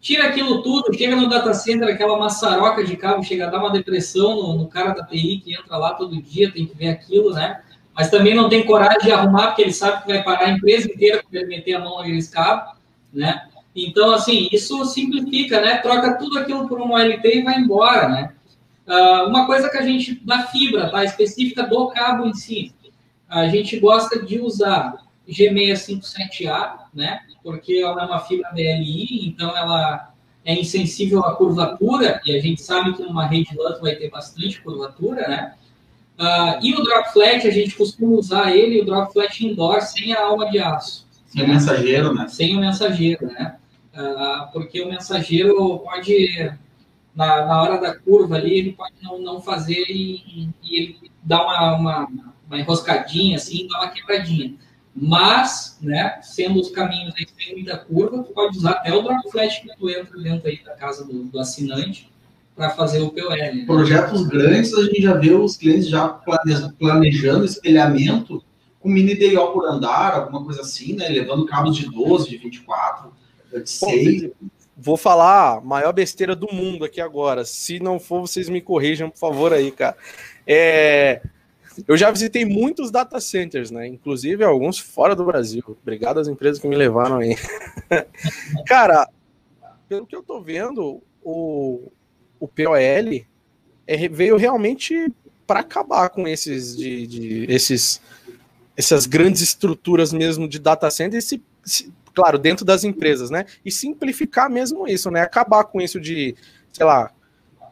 Tira aquilo tudo, chega no data center, aquela maçaroca de cabo, chega a dar uma depressão no, no cara da TI que entra lá todo dia, tem que ver aquilo, né? Mas também não tem coragem de arrumar, porque ele sabe que vai parar a empresa inteira quando ele meter a mão naqueles cabos, né? Então, assim, isso simplifica, né? Troca tudo aquilo por um OLT e vai embora, né? Uh, uma coisa que a gente, da fibra, tá? Específica do cabo em si, a gente gosta de usar G657A, né? Porque ela é uma fibra DLI, então ela é insensível à curvatura, e a gente sabe que numa rede LAN vai ter bastante curvatura, né? Uh, e o drop flat, a gente costuma usar ele, o drop flat indoor, sem a alma de aço. Sem o mensageiro, né? Sem o mensageiro, né? Uh, porque o mensageiro pode, na, na hora da curva ali, ele pode não, não fazer e, e ele dá uma, uma, uma, enroscadinha, assim, dá uma quebradinha. Mas, né, sendo os caminhos aí sem muita curva, tu pode usar até o drop flash que tu entra dentro aí da casa do, do assinante para fazer o POL. Né? Projetos grandes, a gente já vê os clientes já planejando espelhamento com mini DIO por andar, alguma coisa assim, né, levando cabos de 12, de 24, Sei. Vou falar a maior besteira do mundo aqui agora. Se não for, vocês me corrijam, por favor, aí, cara. É, eu já visitei muitos data centers, né? Inclusive alguns fora do Brasil. Obrigado às empresas que me levaram aí. cara, pelo que eu tô vendo, o, o POL é, veio realmente para acabar com esses de, de, esses essas grandes estruturas mesmo de data center e se, se claro, dentro das empresas, né? E simplificar mesmo isso, né? Acabar com isso de, sei lá,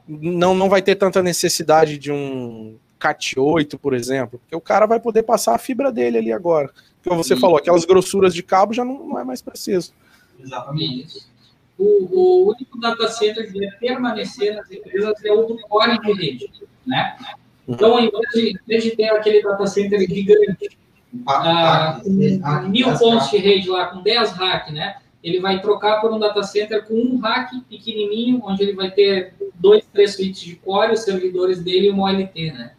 não, não vai ter tanta necessidade de um CAT 8, por exemplo, porque o cara vai poder passar a fibra dele ali agora. Como você falou, aquelas grossuras de cabo já não, não é mais preciso. Exatamente. O, o único data center que vai permanecer nas empresas é o do core de rede, né? Então, em vez de, de ter aquele data center gigante ah, com mil pontos de rede lá, com 10 hack, né? Ele vai trocar por um data center com um hack pequenininho, onde ele vai ter dois, três switches de core, os servidores dele e uma OLT, né?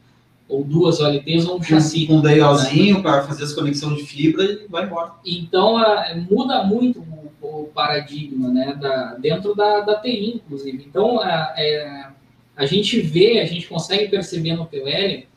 Ou duas OLTs ou um chassi. Um DIOzinho né? para fazer as conexões de fibra e vai embora. Então, muda muito o, o paradigma, né? Da, dentro da, da TI, inclusive. Então, a, é, a gente vê, a gente consegue perceber no PL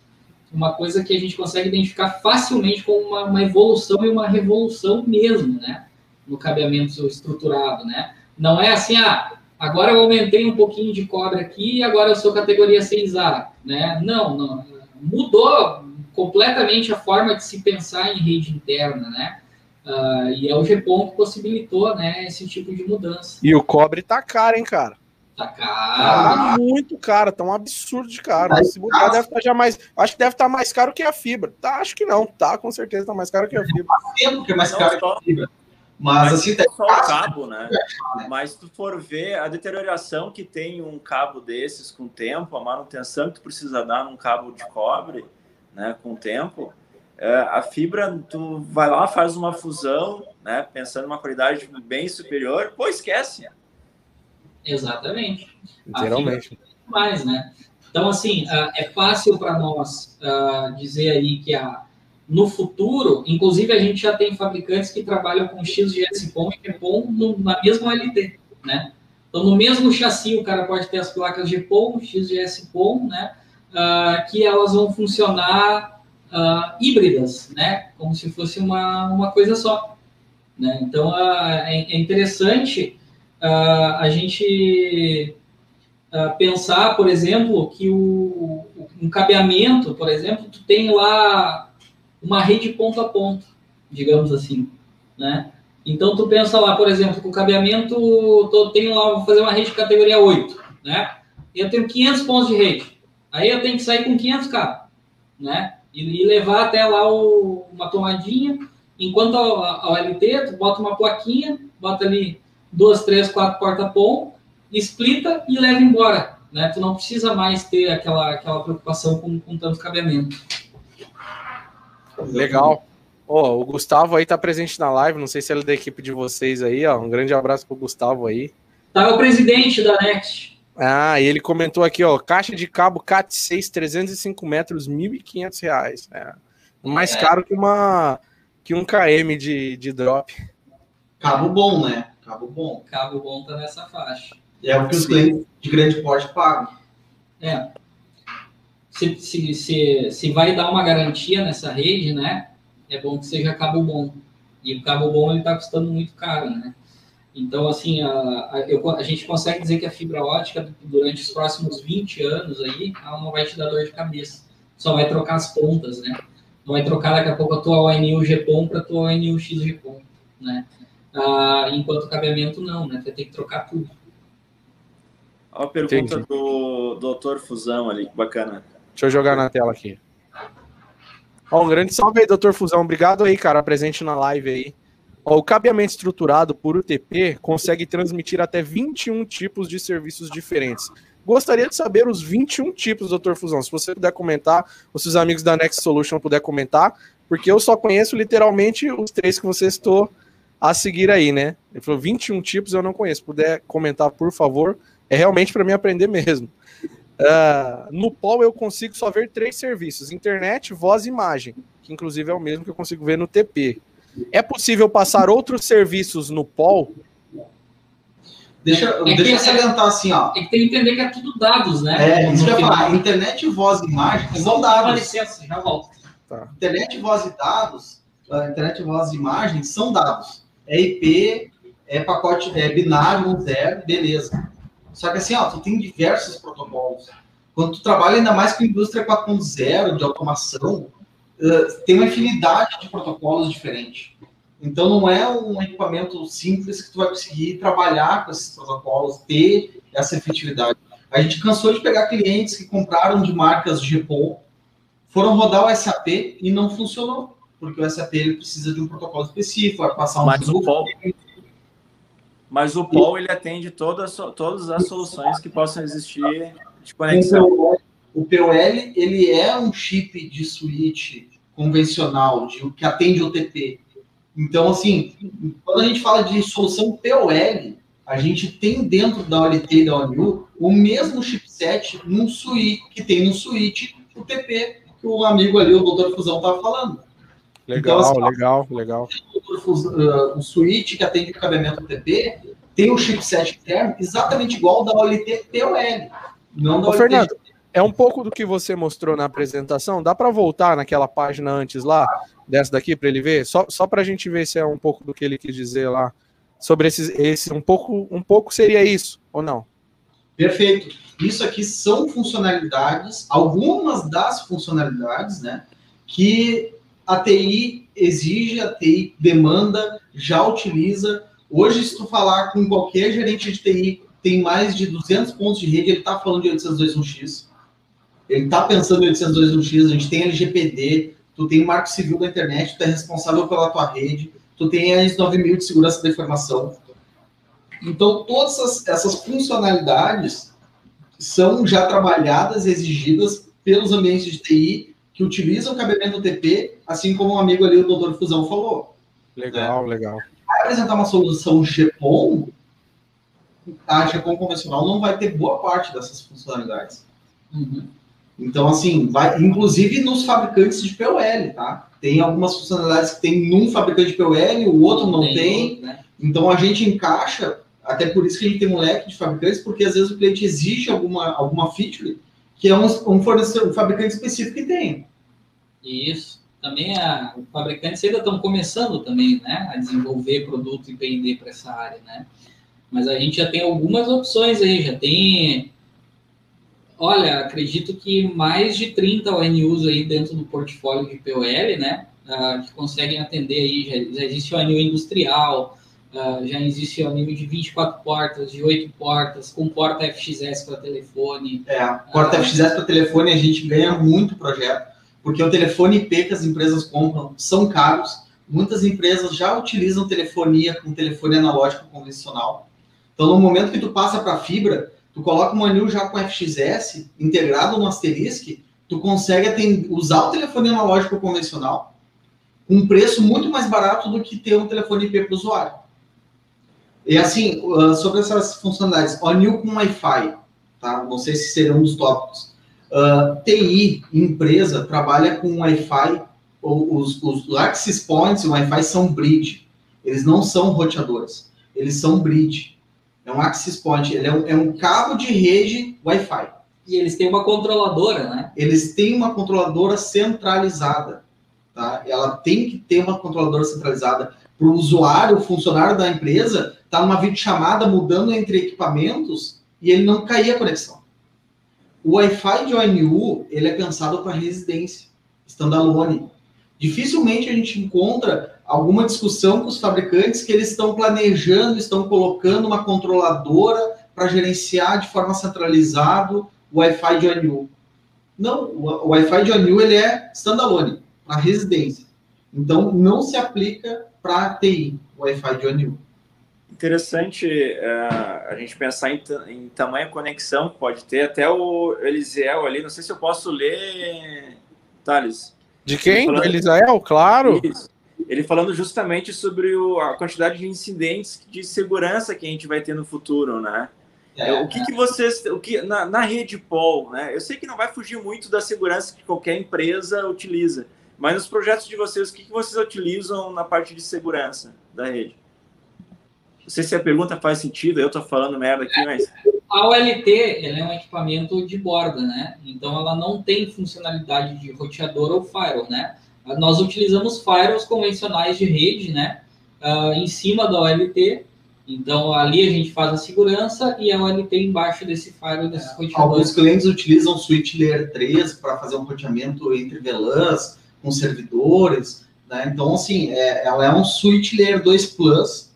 uma coisa que a gente consegue identificar facilmente como uma, uma evolução e uma revolução mesmo, né? No cabeamento estruturado, né? Não é assim, ah, agora eu aumentei um pouquinho de cobre aqui e agora eu sou categoria 6A, né? Não, não, mudou completamente a forma de se pensar em rede interna, né? Uh, e é o GPON que possibilitou, né, esse tipo de mudança. E o cobre tá caro, hein, cara? Tá caro. Tá muito caro, tá um absurdo de caro. Mas se botar, deve estar tá já mais. Acho que deve estar tá mais caro que a fibra. Tá, acho que não, tá, com certeza tá mais caro que a fibra. Tempo que é mais caro que a fibra. Mas, Mas assim, tá só o cabo, né? Mas se tu for ver a deterioração que tem um cabo desses com o tempo, a manutenção que tu precisa dar num cabo de cobre, né, com o tempo, é, a fibra, tu vai lá, faz uma fusão, né, pensando em uma qualidade bem superior, pô, esquece. Exatamente. Literalmente. Mais, né? Então, assim, uh, é fácil para nós uh, dizer aí que a, no futuro, inclusive a gente já tem fabricantes que trabalham com XGS-POM e GPOM na mesma LT, né? Então, no mesmo chassi, o cara pode ter as placas GPOM, XGS-POM, né? Uh, que elas vão funcionar uh, híbridas, né? Como se fosse uma, uma coisa só. Né? Então, uh, é, é, interessante uh, a gente pensar, por exemplo, que o, um cabeamento, por exemplo, tu tem lá uma rede ponto a ponto, digamos assim, né? Então, tu pensa lá, por exemplo, que o cabeamento, eu tenho lá, vou fazer uma rede categoria 8, né? Eu tenho 500 pontos de rede. Aí eu tenho que sair com 500 cabos, né? e, e levar até lá o, uma tomadinha. Enquanto a, a LT, tu bota uma plaquinha, bota ali duas, três, quatro porta-pom, explita e leva embora. Né? Tu não precisa mais ter aquela, aquela preocupação com, com tanto cabeamento. Legal. Oh, o Gustavo aí tá presente na live, não sei se ele é da equipe de vocês aí, ó. Um grande abraço pro Gustavo aí. Tá o presidente da Next. Ah, e ele comentou aqui, ó, caixa de cabo CAT6, 305 metros, 1.500 reais. É. Mais é. caro que uma que um KM de, de drop. Cabo bom, né? Cabo bom. Cabo bom tá nessa faixa. É o que os clientes de grande porte pagam. É. Se, se, se, se vai dar uma garantia nessa rede, né? É bom que seja cabo bom. E o cabo bom ele tá custando muito caro, né? Então, assim, a, a, eu, a, gente consegue dizer que a fibra ótica, durante os próximos 20 anos aí, ela não vai te dar dor de cabeça. Só vai trocar as pontas, né? Não vai trocar daqui a pouco a tua ONU GPOM para a tua ONU XGPOM, né? Ah, enquanto o cabeamento não, né? Vai ter que trocar tudo. Olha a pergunta Entendi. do Doutor Fusão ali, que bacana. Deixa eu jogar na tela aqui. Ó, um grande salve aí, Doutor Fusão. Obrigado aí, cara, presente na live aí. O cabeamento estruturado por UTP consegue transmitir até 21 tipos de serviços diferentes. Gostaria de saber os 21 tipos, doutor Fusão. Se você puder comentar, ou se os amigos da Next Solution puder comentar, porque eu só conheço literalmente os três que você estou a seguir aí, né? Ele falou 21 tipos, eu não conheço. Puder comentar, por favor. É realmente para mim aprender mesmo. Uh, no POL eu consigo só ver três serviços: internet, voz e imagem, que inclusive é o mesmo que eu consigo ver no TP. É possível passar outros serviços no POL? Deixa, é deixa eu salientar assim, ó. É que tem que entender que é tudo dados, né? É, isso que eu ia falar. Internet, voz e imagem são dados. licença, já volto. Tá. Internet, voz e dados, internet, voz e imagem são dados. É IP, é pacote é binário, um zero, beleza. Só que assim, ó, tu tem diversos protocolos. Quando tu trabalha ainda mais com indústria 4.0, de automação, tem uma infinidade de protocolos diferentes. Então não é um equipamento simples que tu vai conseguir trabalhar com esses protocolos, ter essa efetividade. A gente cansou de pegar clientes que compraram de marcas de GPON, foram rodar o SAP e não funcionou, porque o SAP ele precisa de um protocolo específico, vai passar um mas o POL, mas o POL ele atende todas, todas as soluções que possam existir de conexão. Então, o POL ele é um chip de switch convencional, de, que atende o TP. Então, assim, quando a gente fala de solução POL, a gente tem dentro da OLT e da ONU o mesmo chipset num suíte, que tem no switch o TP que o amigo ali, o doutor Fusão, estava falando. Legal, então, assim, legal, legal. O, uh, o switch que atende o cabeamento TP tem o chipset interno exatamente igual ao da OLT POL. Não da Ô, OLT Fernando, é um pouco do que você mostrou na apresentação. Dá para voltar naquela página antes lá, dessa daqui, para ele ver? Só, só para a gente ver se é um pouco do que ele quis dizer lá sobre esses, esse um pouco, um pouco seria isso ou não? Perfeito. Isso aqui são funcionalidades, algumas das funcionalidades, né, que a TI exige, a TI demanda, já utiliza. Hoje, se tu falar com qualquer gerente de TI, tem mais de 200 pontos de rede, ele está falando de 802.1x. Ele está pensando em 802.1x, a gente tem LGPD, tu tem o Marco Civil da internet, tu é responsável pela tua rede, tu tem a ISO 9000 de segurança da informação. Então, todas essas, essas funcionalidades são já trabalhadas, exigidas pelos ambientes de TI que utilizam o cabeamento TP, assim como um amigo ali, o doutor Fusão, falou. Legal, né? legal. Vai apresentar uma solução GPON, a GPON convencional não vai ter boa parte dessas funcionalidades. Uhum. Então, assim, vai, inclusive nos fabricantes de POL, tá? Tem algumas funcionalidades que tem num fabricante de POL, o outro não tem. tem. Né? Então, a gente encaixa, até por isso que a gente tem um leque de fabricantes, porque às vezes o cliente exige alguma, alguma feature que é um, um fornecedor, um fabricante específico que tem. Isso. Também a, fabricantes ainda estão começando também, né, a desenvolver produto e P&D para essa área, né? Mas a gente já tem algumas opções aí, já tem Olha, acredito que mais de 30 ONUs aí dentro do portfólio de POL, né? Uh, que conseguem atender aí, já, já existe ONU industrial, uh, já existe o ONU de 24 portas, de 8 portas, com porta FXS para telefone. É, porta uh, FXS para telefone a gente ganha muito projeto, porque o telefone IP que as empresas compram são caros, muitas empresas já utilizam telefonia com telefone analógico convencional. Então, no momento que tu passa para fibra, tu coloca um anil já com FXS integrado no Asterisk, tu consegue atender, usar o telefone analógico convencional com um preço muito mais barato do que ter um telefone IP para o usuário. E assim, ah, sobre essas funcionalidades, o com Wi-Fi, tá? Não sei se serão dos tópicos. Uh, ah, TI, empresa, trabalha com Wi-Fi, os, os access points e Wi-Fi são bridge. Eles não são roteadores, eles são bridge. É um access point, ele é um, é um cabo de rede Wi-Fi. E eles têm uma controladora, né? Eles têm uma controladora centralizada. Tá? Ela tem que ter uma controladora centralizada para o usuário, o funcionário da empresa, tá numa videochamada mudando entre equipamentos e ele não cair a conexão. O Wi-Fi de ONU, ele é pensado para residência, standalone. Dificilmente a gente encontra alguma discussão com os fabricantes que eles estão planejando, estão colocando uma controladora para gerenciar de forma centralizada o Wi-Fi de ONU. Não, o Wi-Fi de ONU ele é standalone, para residência. Então, não se aplica para TI, o Wi-Fi de ONU. Interessante uh, a gente pensar em, em tamanho conexão que pode ter. Até o Elisiel ali, não sei se eu posso ler, Thales. De quem? Do Elisael? Claro. Isso ele falando justamente sobre o, a quantidade de incidentes de segurança que a gente vai ter no futuro, né? É, o que, que vocês, o que na, na rede Pol, né? Eu sei que não vai fugir muito da segurança que qualquer empresa utiliza, mas nos projetos de vocês, o que, que vocês utilizam na parte de segurança da rede? Não sei se a pergunta faz sentido, eu estou falando merda aqui, mas. A OLT é um equipamento de borda, né? Então ela não tem funcionalidade de roteador ou firewall, né? Nós utilizamos firewalls convencionais de rede, né? Uh, em cima da OLT. Então, ali a gente faz a segurança e a OLT embaixo desse firewall, desses é, Alguns clientes utilizam Switch Layer 3 para fazer um roteamento entre VLANs, com servidores. Né? Então, assim, é, ela é um Switch Layer 2 Plus.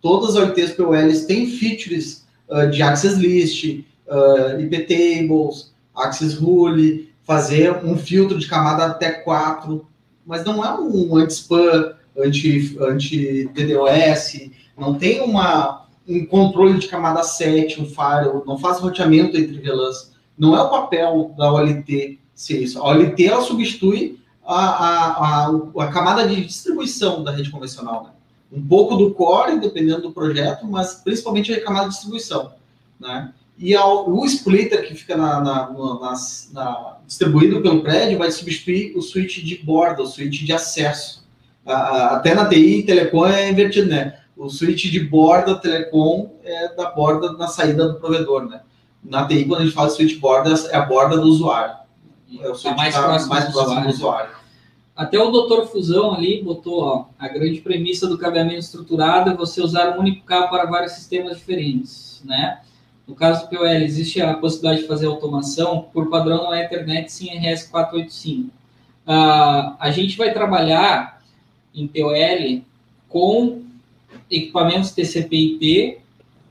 Todas as OLTs POLs têm features uh, de Access List, uh, IP Tables, Access Rule, fazer um filtro de camada até 4 mas não é um anti-spam, anti-DDoS, não tem uma, um controle de camada 7, um firewall, não faz roteamento entre VLANs. Não é o papel da OLT ser isso. A OLT ela substitui a, a, a, a camada de distribuição da rede convencional. Né? Um pouco do core, dependendo do projeto, mas principalmente a camada de distribuição. Né? E o splitter que fica na, na, na, na, distribuído pelo prédio vai substituir o switch de borda, o switch de acesso. até na TI, telecom é invertido, né? O switch de borda, telecom, é da borda na saída do provedor, né? Na TI, quando a gente fala switch borda, é a borda do usuário. É o switch tá mais, próximo, mais próximo do usuário. até o doutor Fusão ali botou ó, a grande premissa do cabeamento estruturado é você usar um único cabo para vários sistemas diferentes, né? No caso do POL, existe a possibilidade de fazer automação, por padrão não é Ethernet, sim RS485. Uh, a gente vai trabalhar em POL com equipamentos TCP/IP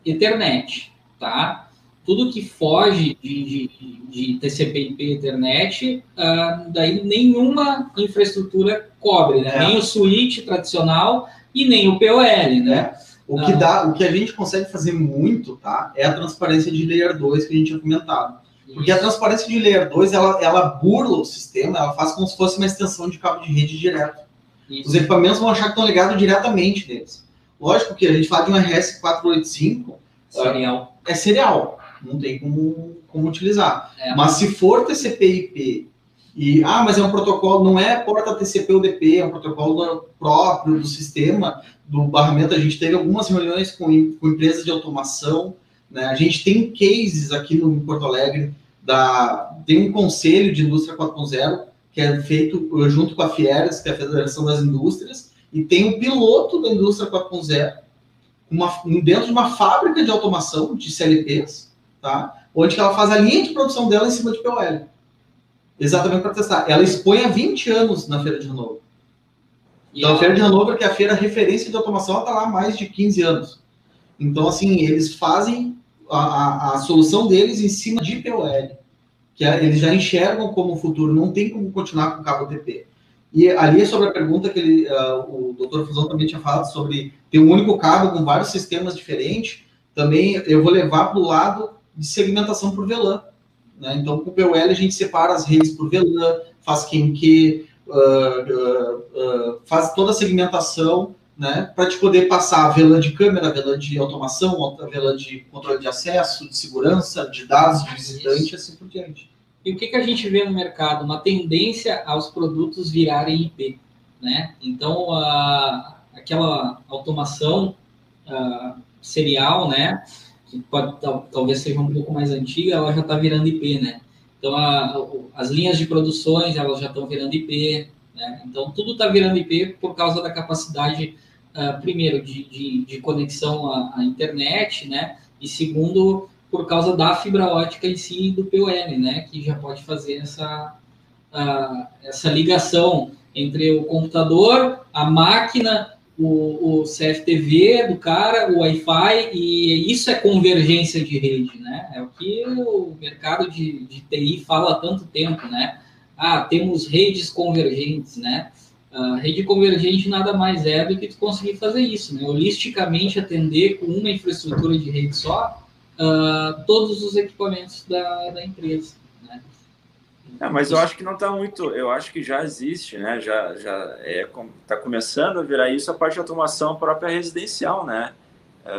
Ethernet, tá? Tudo que foge de, de, de TCP/IP Ethernet, uh, daí nenhuma infraestrutura cobre, né? É. Nem o switch tradicional e nem o POL, né? É. O que, dá, o que a gente consegue fazer muito, tá? É a transparência de layer 2 que a gente tinha comentado. Porque a transparência de layer 2, ela, ela burla o sistema, ela faz como se fosse uma extensão de cabo de rede direto. Isso. Os equipamentos vão achar que estão ligados diretamente neles. Lógico que a gente fala de um RS485. Serial. É, é serial. Não tem como, como utilizar. É. Mas se for TCP/IP e ah, mas é um protocolo, não é porta TCP/UDP, é um protocolo próprio do sistema do barramento. A gente teve algumas reuniões com, com empresas de automação. Né? A gente tem cases aqui no Porto Alegre da tem um conselho de indústria 4.0 que é feito junto com a Fieras, que é a Federação das Indústrias, e tem um piloto da indústria 4.0 uma, dentro de uma fábrica de automação de CLPs, tá? onde ela faz a linha de produção dela em cima de POL. Exatamente para testar. Ela expõe há 20 anos na Feira de Hanover. Então, a Feira de Hanover, que é a feira referência de automação, está lá há mais de 15 anos. Então, assim, eles fazem a, a, a solução deles em cima de POL, que é, eles já enxergam como futuro, não tem como continuar com cabo TP. E ali é sobre a pergunta que ele, uh, o doutor Fusão também tinha falado sobre ter um único cabo com vários sistemas diferentes. Também eu vou levar para o lado de segmentação por VLAN. Né? Então, com o POL, a gente separa as redes por VLAN, faz quem que, uh, uh, uh, faz toda a segmentação, né? Para te poder passar a VLAN de câmera, a VLAN de automação, a VLAN de controle de acesso, de segurança, de dados de visitante e assim por diante. E o que, que a gente vê no mercado? Uma tendência aos produtos virarem IP, né? Então, aquela automação serial, né? Que pode talvez seja um pouco mais antiga, ela já está virando IP, né? Então a, as linhas de produções elas já estão virando IP, né? Então tudo está virando IP por causa da capacidade uh, primeiro de, de, de conexão à, à, internet, né? E segundo por causa da fibra ótica em si do PON, né? Que já pode fazer essa uh, essa ligação entre o computador, a máquina o, o CFTV do cara, o Wi-Fi, e isso é convergência de rede, né? É o que o mercado de, de TI fala há tanto tempo, né? Ah, temos redes convergentes, né? A rede convergente nada mais é do que tu conseguir fazer isso, né? Holisticamente atender com uma infraestrutura de rede só uh, todos os equipamentos da, da empresa. É, mas eu acho que não está muito. Eu acho que já existe, né? Já já é está começando a virar isso a parte de automação própria residencial, né? É,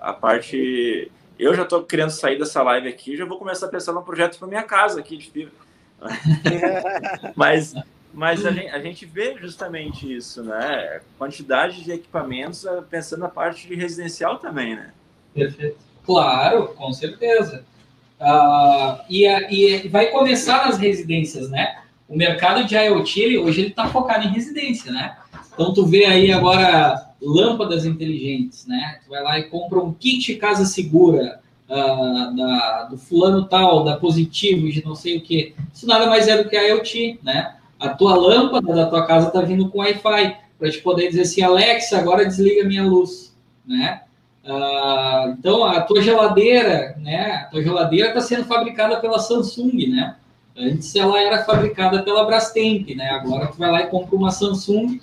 a parte. Eu já estou querendo sair dessa live aqui, já vou começar a pensar num projeto para minha casa aqui de fibra. mas mas a gente, a gente vê justamente isso, né? Quantidade de equipamentos é, pensando na parte de residencial também, né? Perfeito. Claro, com certeza. Uh, e, e, vai começar nas residências, né? O mercado de IoT hoje ele está focado em residência, né? Então tu vê aí agora lâmpadas inteligentes, né? Tu vai lá e compra um kit casa segura uh, da, do fulano tal, da positivo, de não sei o que. Isso nada mais é do que IoT, né? A tua lâmpada da tua casa está vindo com Wi-Fi para te poder dizer assim, Alexa, agora desliga minha luz, né? Uh, então, a tua geladeira, né? A tua geladeira está sendo fabricada pela Samsung, né? Antes ela era fabricada pela Brastemp, né? Agora tu vai lá e compra uma Samsung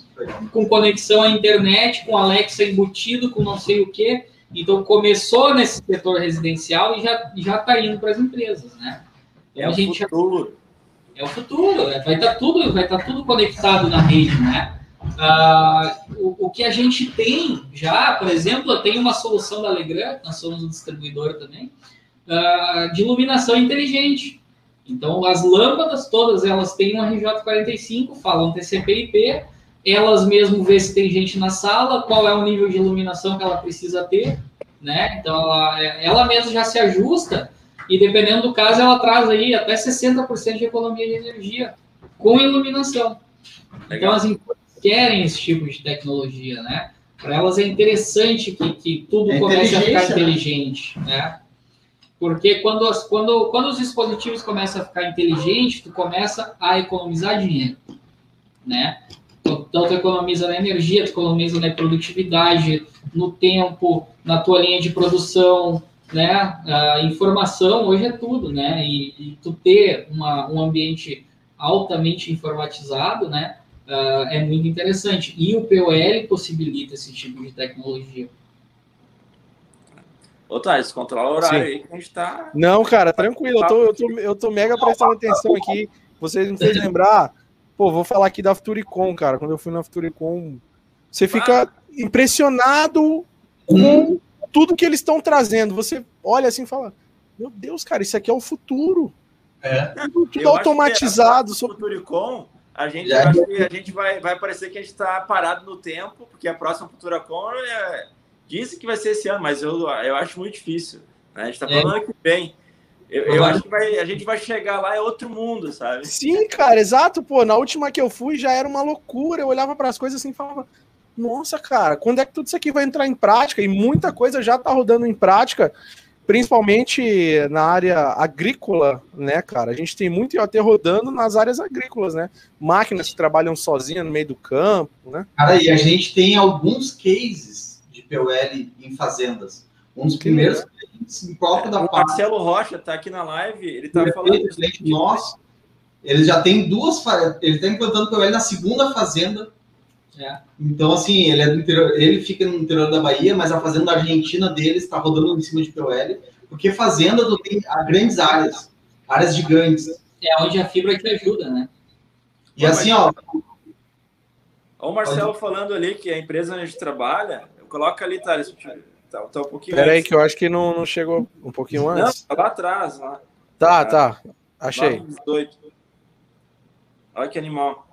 com conexão à internet, com Alexa embutido, com não sei o quê. Então começou nesse setor residencial e já já está indo para as empresas, né? Então, é o futuro. Já... É o futuro. Vai estar tá tudo, vai estar tá tudo conectado na rede, né? Uh, o, o, que a gente tem já, por exemplo, tem uma solução da Legrand, nós somos um distribuidor também, uh, de iluminação inteligente. Então, as lâmpadas, todas elas têm um RJ45, falam TCP/IP, elas mesmo vê se tem gente na sala, qual é o nível de iluminação que ela precisa ter, né? Então, ela, ela mesma já se ajusta e, dependendo do caso, ela traz aí até 60% de economia de energia com iluminação. Então as empresas querem esse tipo de tecnologia, né? Para elas é interessante que, que tudo é comece a ficar né? inteligente, né? Porque quando, as, quando, quando os dispositivos começam a ficar inteligentes, tu começa a economizar dinheiro, né? Então, tu economiza na energia, tu economiza na produtividade, no tempo, na tua linha de produção, né? A informação hoje é tudo, né? E, e tu ter uma, um ambiente altamente informatizado, né? Uh, é muito interessante. E o POL possibilita esse tipo de tecnologia. Ô, Thales, controla o horário Sim. aí que a gente tá. Não, cara, tranquilo. Eu tô, eu tô, eu tô mega prestando atenção aqui. Vocês me fez lembrar. Pô, vou falar aqui da Futuricom, cara. Quando eu fui na Futuricom, você fica ah. impressionado com hum. tudo que eles estão trazendo. Você olha assim e fala: Meu Deus, cara, isso aqui é o futuro. É. Tudo, tudo automatizado. Sobre... Futuricom, a gente, a gente vai, vai parecer que a gente está parado no tempo, porque a próxima Futuricom é Dizem que vai ser esse ano, mas eu, eu acho muito difícil. Né? A gente está é. falando é. que vem. Eu, eu acho que vai, a gente vai chegar lá, é outro mundo, sabe? Sim, cara, exato. Pô, na última que eu fui já era uma loucura. Eu olhava para as coisas assim e falava: Nossa, cara, quando é que tudo isso aqui vai entrar em prática? E muita coisa já está rodando em prática, principalmente na área agrícola, né, cara? A gente tem muito IoT rodando nas áreas agrícolas, né? Máquinas que trabalham sozinhas no meio do campo, né? Cara, e a gente tem alguns cases POL em fazendas. Um dos primeiros clientes em próprio da O Marcelo Rocha está aqui na live, ele está falando. Cliente nosso, ele já tem duas, ele está implantando POL na segunda fazenda. É. Então, assim, ele, é do interior, ele fica no interior da Bahia, mas a fazenda argentina dele está rodando em cima de POL, porque fazenda tem grandes áreas, áreas gigantes. É onde a fibra te ajuda, né? E assim, ó. Olha o Marcelo falando ali que a empresa onde a gente trabalha, Coloca ali, Thales. Tá, tá um pouquinho Pera aí que eu acho que não, não chegou um pouquinho antes. Não, tá lá atrás. Lá. Tá, tá. Achei. 18. Olha que animal.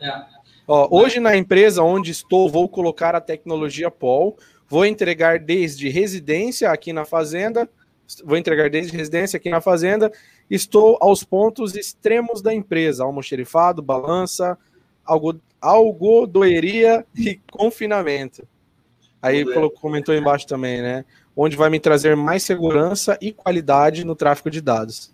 É. Ó, hoje na empresa onde estou, vou colocar a tecnologia POL. Vou entregar desde residência aqui na fazenda. Vou entregar desde residência aqui na fazenda. Estou aos pontos extremos da empresa: almoxerifado, balança, algodoeria e confinamento. Aí colocou, comentou embaixo também, né? Onde vai me trazer mais segurança e qualidade no tráfego de dados.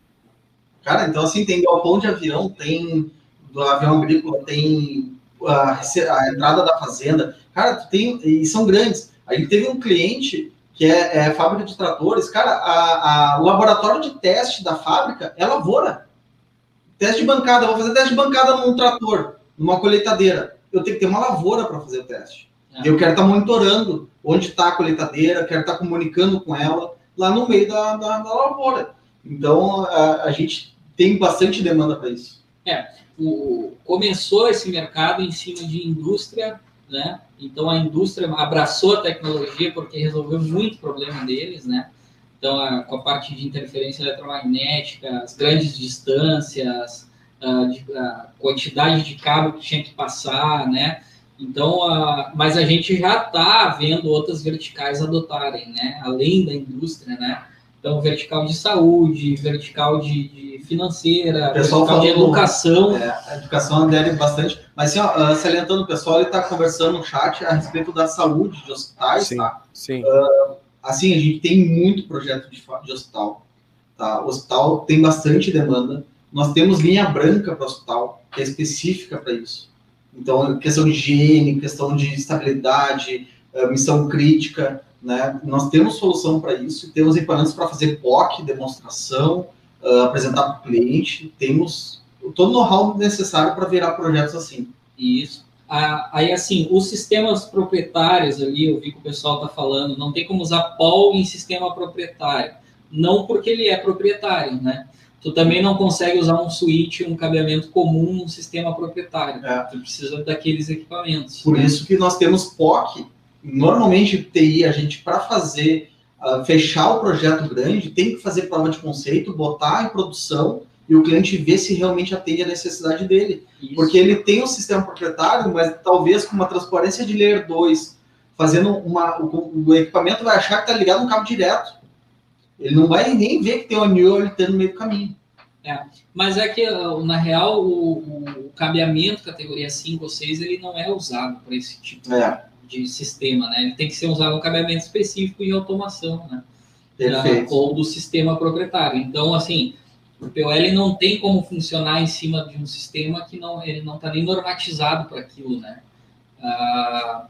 Cara, então assim, tem galpão de avião, tem do avião agrícola, tem a, a entrada da fazenda. Cara, tem, e são grandes. A gente teve um cliente que é, é fábrica de tratores. Cara, a, a, o laboratório de teste da fábrica é lavoura. Teste de bancada, vou fazer teste de bancada num trator numa colheitadeira, eu tenho que ter uma lavoura para fazer o teste. É. Eu quero estar tá monitorando onde está a colheitadeira, quero estar tá comunicando com ela lá no meio da, da, da lavoura. Então, a, a, gente tem bastante demanda para isso. É, o, começou esse mercado em cima de indústria, né? Então, a indústria abraçou a tecnologia porque resolveu muito problema deles, né? Então, a, com a parte de interferência eletromagnética, as grandes distâncias, a, quantidade de cabo que tinha que passar, né? Então, mas a gente já está vendo outras verticais adotarem, né? Além da indústria, né? Então, vertical de saúde, vertical de, de financeira, vertical de educação. É, a educação adere bastante. Mas, assim, ó, ah, salientando o pessoal, ele está conversando no chat a respeito da saúde de hospitais, sim, tá? Sim. Uh, assim, a gente tem muito projeto de, de hospital, tá? O hospital tem bastante demanda. Nós temos linha branca para o hospital, que é específica para isso. Então, questão de higiene, questão de estabilidade, eh, missão crítica, né? Nós temos solução para isso, temos equipamentos para fazer POC, demonstração, uh, apresentar para o cliente, temos todo o know-how necessário para virar projetos assim. Isso. Ah, aí, assim, os sistemas proprietários ali, eu vi que o pessoal está falando, não tem como usar POL em sistema proprietário. Não porque ele é proprietário, né? tu também não consegue usar um switch, um cabeamento comum num sistema proprietário. É. Tu precisa daqueles equipamentos. Por né? isso que nós temos POC. Normalmente, TI, a gente, para fazer, uh, fechar o projeto grande, tem que fazer prova de conceito, botar em produção e o cliente ver se realmente atende a necessidade dele. Isso. Porque ele tem um sistema proprietário, mas talvez com uma transparência de layer 2, fazendo uma. O, o equipamento vai achar que está ligado no cabo direto. Ele não vai nem ver que tem o anil ali no meio do caminho. É, mas é que, na real, o, o, cabeamento categoria 5 ou 6 ele não é usado para esse tipo é. De sistema, né? Ele tem que ser usado um cabeamento específico e automação, né? Perfeito. ou do sistema proprietário. Então, assim, o POL não tem como funcionar em cima de um sistema que não ele não está nem normatizado para aquilo, né? Ah,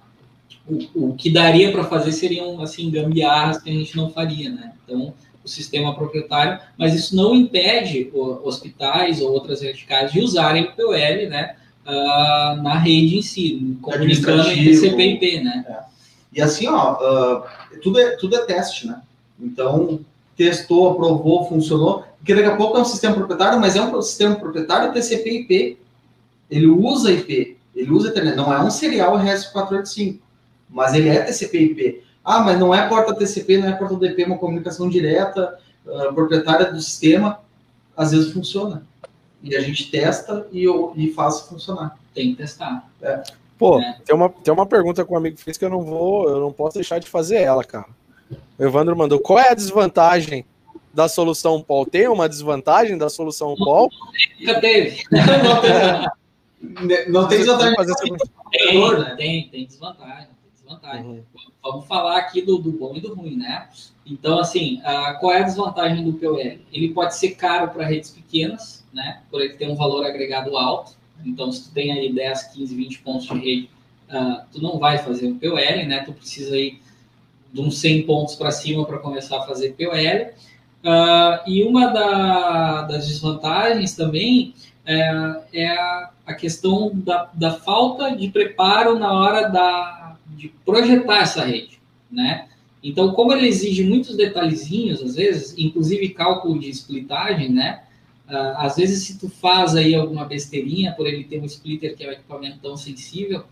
o, o que daria para fazer seriam assim gambiarras que a gente não faria, né? Então o sistema proprietário, mas isso não impede hospitais ou outras verticais de usarem o POL, né? Uh, na rede em si, comunicando entre CP e IP, né? É. E assim, ó, uh, tudo, é, tudo é teste, né? Então, testou, aprovou, funcionou, porque daqui a pouco é um sistema proprietário, mas é um sistema proprietário TCP IP. Ele usa IP, ele usa internet, não é um serial RS485, mas ele é TCP IP. Ah, mas não é porta TCP, não é porta DP, é uma comunicação direta, uh, proprietária do sistema, às vezes funciona. E a gente testa e, e faz funcionar. Tem que testar. É. Pô, é. Tem, uma, tem uma pergunta que um amigo fez que eu não vou, eu não posso deixar de fazer ela, cara. O Evandro mandou: qual é a desvantagem da solução POL? Tem uma desvantagem da solução POL? Nunca teve. não tem desvantagem. Tem, tem, tem desvantagem desvantagem. Uhum. Vamos falar aqui do, do, bom e do ruim, né? Então, assim, uh, qual é a desvantagem do POL? Ele pode ser caro para redes pequenas, né? Por ele ter um valor agregado alto. Então, se tu tem aí 10, 15, 20 pontos de rede, uh, tu não vai fazer um POL, né? Tu precisa ir de uns 100 pontos para cima para começar a fazer POL. Uh, ah, e uma da, das desvantagens também é, é a, a, questão da, da falta de preparo na hora da, de projetar essa rede, né? Então, como ele exige muitos detalhezinhos, às vezes, inclusive cálculo de splitagem, né? Uh, às vezes, se tu faz aí alguma besteirinha, por ele ter um splitter que é um equipamento tão sensível,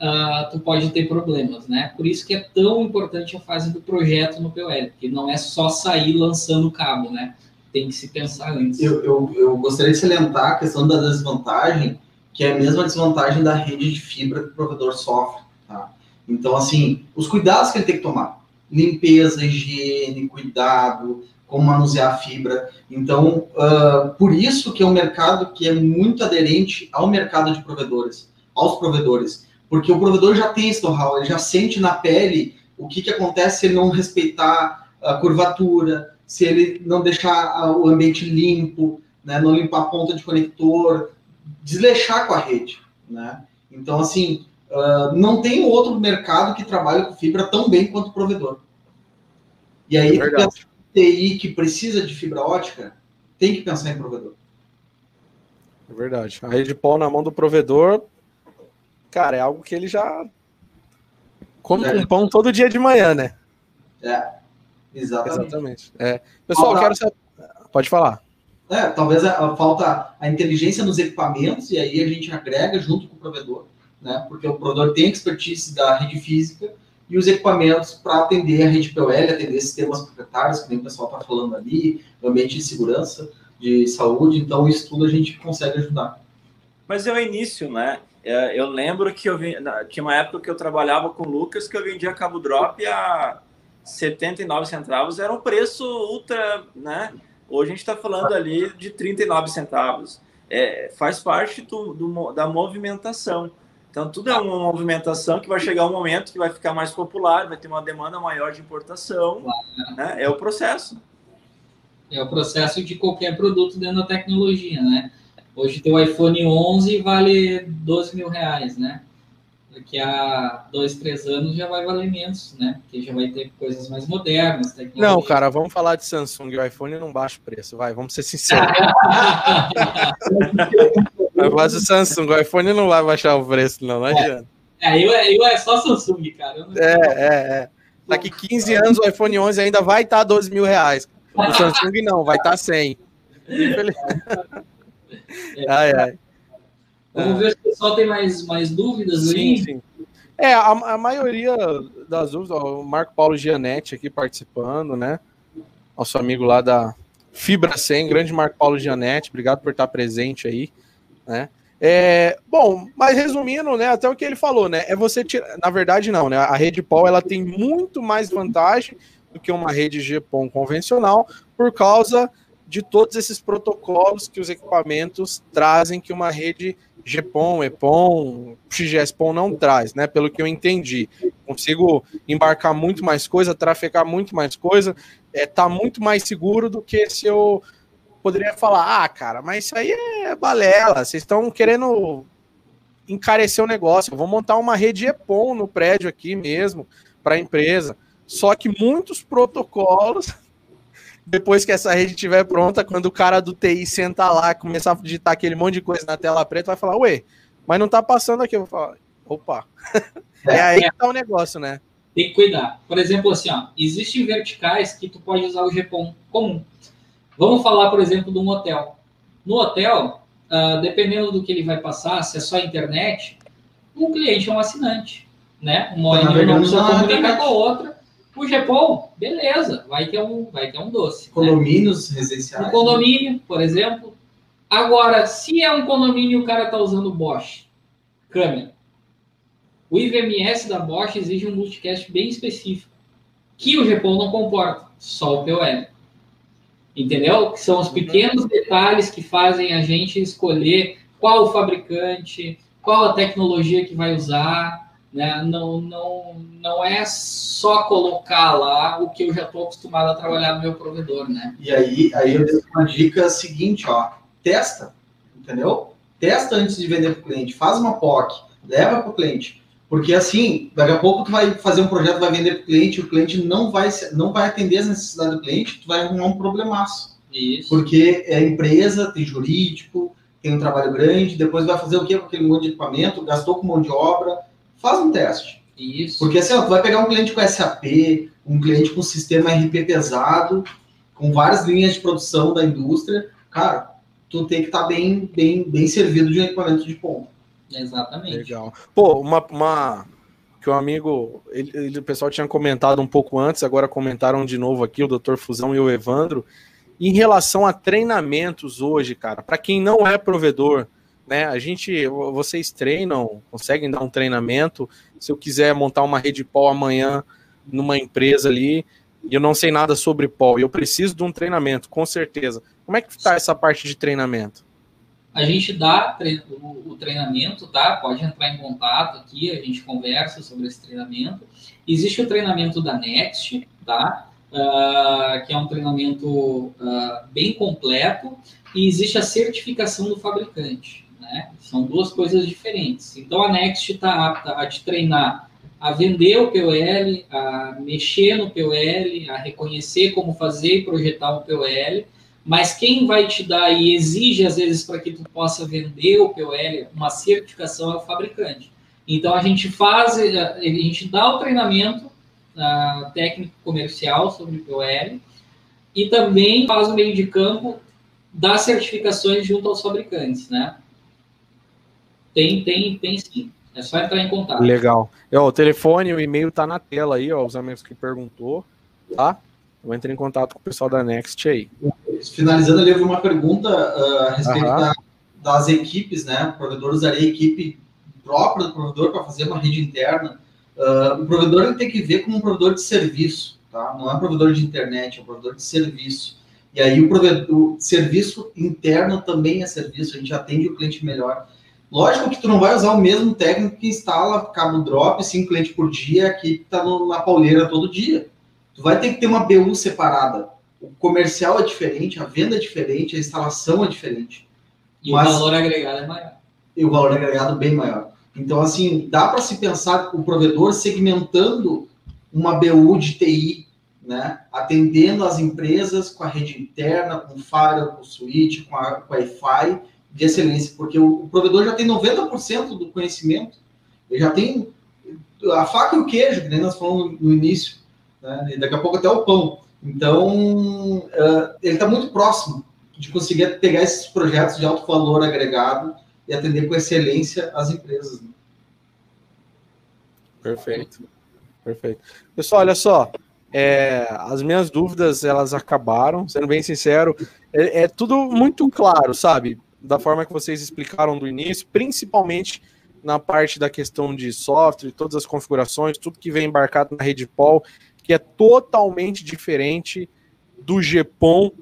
uh, tu pode ter problemas, né? Por isso que é tão importante a fase do projeto no POL, que não é só sair lançando o cabo, né? Tem que se pensar antes. Eu, eu, eu gostaria de salientar a questão da desvantagem, que é a mesma desvantagem da rede de fibra que o provedor sofre, tá? Então, assim, os cuidados que ele tem que tomar: limpeza, higiene, cuidado, como manusear a fibra. Então, uh, por isso que é um mercado que é muito aderente ao mercado de provedores, aos provedores, porque o provedor já tem esse know-how, ele já sente na pele o que, que acontece se ele não respeitar a curvatura, se ele não deixar o ambiente limpo, né, não limpar a ponta de conector, desleixar com a rede, né? Então, assim, Uh, não tem outro mercado que trabalhe com fibra tão bem quanto o provedor. E aí, é TI que precisa de fibra ótica tem que pensar em provedor. É verdade. A rede pau na mão do provedor, cara, é algo que ele já come é. um pão todo dia de manhã, né? É, exatamente. exatamente. É. Pessoal, quero saber. Pode falar. É, talvez a, a, falta a inteligência nos equipamentos e aí a gente agrega junto com o provedor né? Porque o provedor tem expertise da rede física e os equipamentos para atender a rede POL, atender sistemas proprietários, que nem o pessoal está falando ali, ambiente de segurança, de saúde, então isso tudo a gente consegue ajudar. Mas é o início, né? É, eu lembro que eu vi, tinha uma época que eu trabalhava com o Lucas que eu vendia cabo drop a 79 centavos, era um preço ultra, né? Hoje a gente está falando ali de 39 centavos. É, faz parte do, do, da movimentação. Então, tudo é uma movimentação que vai chegar um momento que vai ficar mais popular, vai ter uma demanda maior de importação. Claro. Né? É o processo. É o processo de qualquer produto dentro da tecnologia, né? Hoje tem o iPhone 11 vale 12 mil reais, né? Daqui a dois, três anos já vai valer menos, né? Porque já vai ter coisas mais modernas. Não, cara, vamos falar de Samsung. O iPhone não baixa o preço, vai, vamos ser sinceros. Mas o Samsung, o iPhone não vai baixar o preço, não, não é. adianta. É, eu, eu é só Samsung, cara. É, é, é. Daqui 15 anos o iPhone 11 ainda vai estar tá 12 mil reais. O Samsung não, vai estar tá 100. É. Ai, ai. Vamos ver se o pessoal tem mais, mais dúvidas sim, aí. Sim. É, a, a maioria das dúvidas, ó, o Marco Paulo Gianetti aqui participando, né? Nosso amigo lá da Fibra 100, grande Marco Paulo Gianetti, obrigado por estar presente aí né? É, bom, mas resumindo, né, até o que ele falou, né, é você tirar, na verdade não, né, a rede POL ela tem muito mais vantagem do que uma rede GPON convencional por causa de todos esses protocolos que os equipamentos trazem que uma rede GPON, EPON, XGS-PON não traz, né? Pelo que eu entendi. Consigo embarcar muito mais coisa, trafegar muito mais coisa, é, tá muito mais seguro do que se eu poderia falar, ah, cara, mas isso aí é balela, vocês estão querendo encarecer o negócio, eu vou montar uma rede EPON no prédio aqui mesmo, para a empresa. Só que muitos protocolos depois que essa rede estiver pronta, quando o cara do TI sentar lá, começar a digitar aquele monte de coisa na tela preta, vai falar, ué, mas não tá passando aqui. Eu vou falar, opa. É, é aí que tá o negócio, né? Tem que cuidar. Por exemplo, assim, ó, existem verticais que tu pode usar o GPON comum. Vamos falar, por exemplo, de um hotel. No hotel, uh, dependendo do que ele vai passar, se é só internet, um cliente é um assinante, né? Uma tá não precisa comunicar com a outra o GEPOL, beleza, vai ter um, vai ter um doce. Né? Condomínios né? residenciais. Um condomínio, por exemplo. Agora, se é um condomínio e o cara está usando Bosch, câmera, o IVMS da Bosch exige um multicast bem específico, que o GEPOL não comporta, só o POL. Entendeu? Que são os pequenos detalhes que fazem a gente escolher qual o fabricante, qual a tecnologia que vai usar, né? Não, não, não é só colocar lá o que eu já estou acostumado a trabalhar no meu provedor, né? E aí, aí eu dei uma dica seguinte, ó, testa, entendeu? Testa antes de vender para o cliente, faz uma POC, leva para o cliente. Porque assim, daqui a pouco tu vai fazer um projeto, vai vender para o cliente, o cliente não vai, não vai atender as necessidades do cliente, tu vai arrumar um problemaço. Isso. Porque é empresa, tem jurídico, tem um trabalho grande, depois vai fazer o quê com aquele monte de equipamento, gastou com mão de obra, faz um teste. Isso. Porque assim, ó, tu vai pegar um cliente com SAP, um cliente com sistema RP pesado, com várias linhas de produção da indústria, cara, tu tem que estar tá bem, bem, bem servido de um equipamento de ponta. Exatamente. Legal. Pô, uma, uma que o um amigo, ele, ele, o pessoal tinha comentado um pouco antes, agora comentaram de novo aqui, o Dr. Fusão e o Evandro, em relação a treinamentos hoje, cara, para quem não é provedor, né? A gente, vocês treinam, conseguem dar um treinamento. Se eu quiser montar uma rede POL amanhã numa empresa ali, e eu não sei nada sobre e eu preciso de um treinamento, com certeza. Como é que está essa parte de treinamento? A gente dá o treinamento, tá? Pode entrar em contato aqui, a gente conversa sobre esse treinamento. Existe o treinamento da Next, tá? Uh, que é um treinamento uh, bem completo, e existe a certificação do fabricante. Né? São duas coisas diferentes. Então a Next está apta a te treinar a vender o POL, a mexer no POL, a reconhecer como fazer e projetar um POL, mas quem vai te dar e exige às vezes para que tu possa vender o POL, uma certificação é o fabricante. Então a gente faz, a gente dá o treinamento uh, técnico comercial sobre POL e também faz o meio de campo das certificações junto aos fabricantes, né? Tem, tem, tem sim. É só entrar em contato. Legal. É, o telefone, o e-mail tá na tela aí, ó, os amigos que perguntou, tá? Eu entrei em contato com o pessoal da Next aí. Finalizando ali, houve uma pergunta uh, a respeito da, das equipes, né? O provedor usaria a equipe própria do provedor para fazer uma rede interna. Uh, o provedor ele tem que ver como um provedor de serviço, tá? Não é um provedor de internet, é um provedor de serviço. E aí o, provedor, o serviço interno também é serviço, a gente atende o cliente melhor. Lógico que tu não vai usar o mesmo técnico que instala cabo drop, cinco clientes por dia, que está na pauleira todo dia. Tu vai ter que ter uma BU separada. O comercial é diferente, a venda é diferente, a instalação é diferente. E Mas, o valor agregado é maior. E o valor agregado bem maior. Então, assim, dá para se pensar o provedor segmentando uma BU de TI, né? atendendo as empresas com a rede interna, com firewall, com switch, com, a, com Wi-Fi, de excelência, porque o, o provedor já tem 90% do conhecimento, ele já tem a faca e o queijo, que nós falamos no início, né? e daqui a pouco até o pão. Então, uh, ele está muito próximo de conseguir pegar esses projetos de alto valor agregado e atender com excelência as empresas. Né? Perfeito, perfeito. Pessoal, olha só, é, as minhas dúvidas elas acabaram, sendo bem sincero, é, é tudo muito claro, sabe? da forma que vocês explicaram do início, principalmente na parte da questão de software, todas as configurações, tudo que vem embarcado na rede POL, que é totalmente diferente do GPON,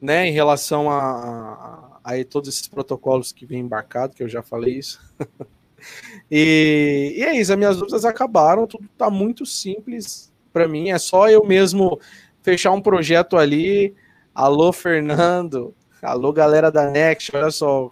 né, em relação a, a, a todos esses protocolos que vem embarcado, que eu já falei isso. e, e é isso, as minhas dúvidas acabaram, tudo tá muito simples para mim, é só eu mesmo fechar um projeto ali. Alô, Fernando. Alô, galera da Next, olha só,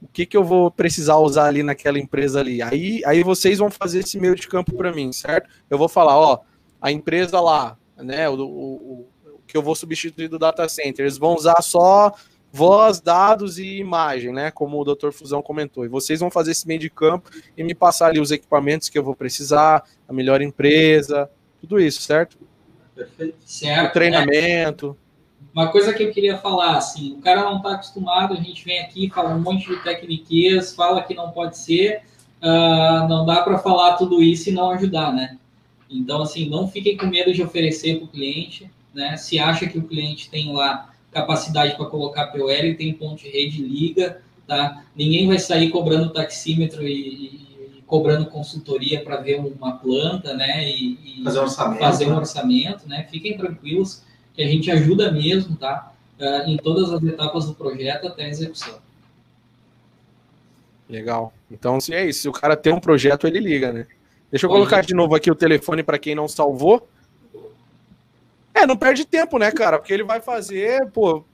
o que, que eu vou precisar usar ali naquela empresa ali? Aí, aí vocês vão fazer esse meio de campo para mim, certo? Eu vou falar, ó, a empresa lá, né, o, o, o que eu vou substituir do data center, eles vão usar só voz, dados e imagem, né? Como o Dr. Fusão comentou. E vocês vão fazer esse meio de campo e me passar ali os equipamentos que eu vou precisar, a melhor empresa, tudo isso, certo? Perfeito. Certo. O treinamento. Né? Uma coisa que eu queria falar, assim, o cara não está acostumado, a gente vem aqui, fala um monte de tecniquez, fala que não pode ser, uh, não dá para falar tudo isso e não ajudar, né? Então, assim, não fiquem com medo de oferecer para o cliente, né? Se acha que o cliente tem lá capacidade para colocar POL e tem ponto de rede, liga, tá? Ninguém vai sair cobrando taxímetro e, e cobrando consultoria para ver uma planta, né? E, e fazer, um orçamento, fazer um né? orçamento, né? Fiquem tranquilos que a gente ajuda mesmo, tá? Uh, em todas as etapas do projeto até a execução. Legal. Então, se é isso, se o cara tem um projeto, ele liga, né? Deixa eu colocar de novo aqui o telefone para quem não salvou. É, não perde tempo, né, cara? Porque ele vai fazer, pô.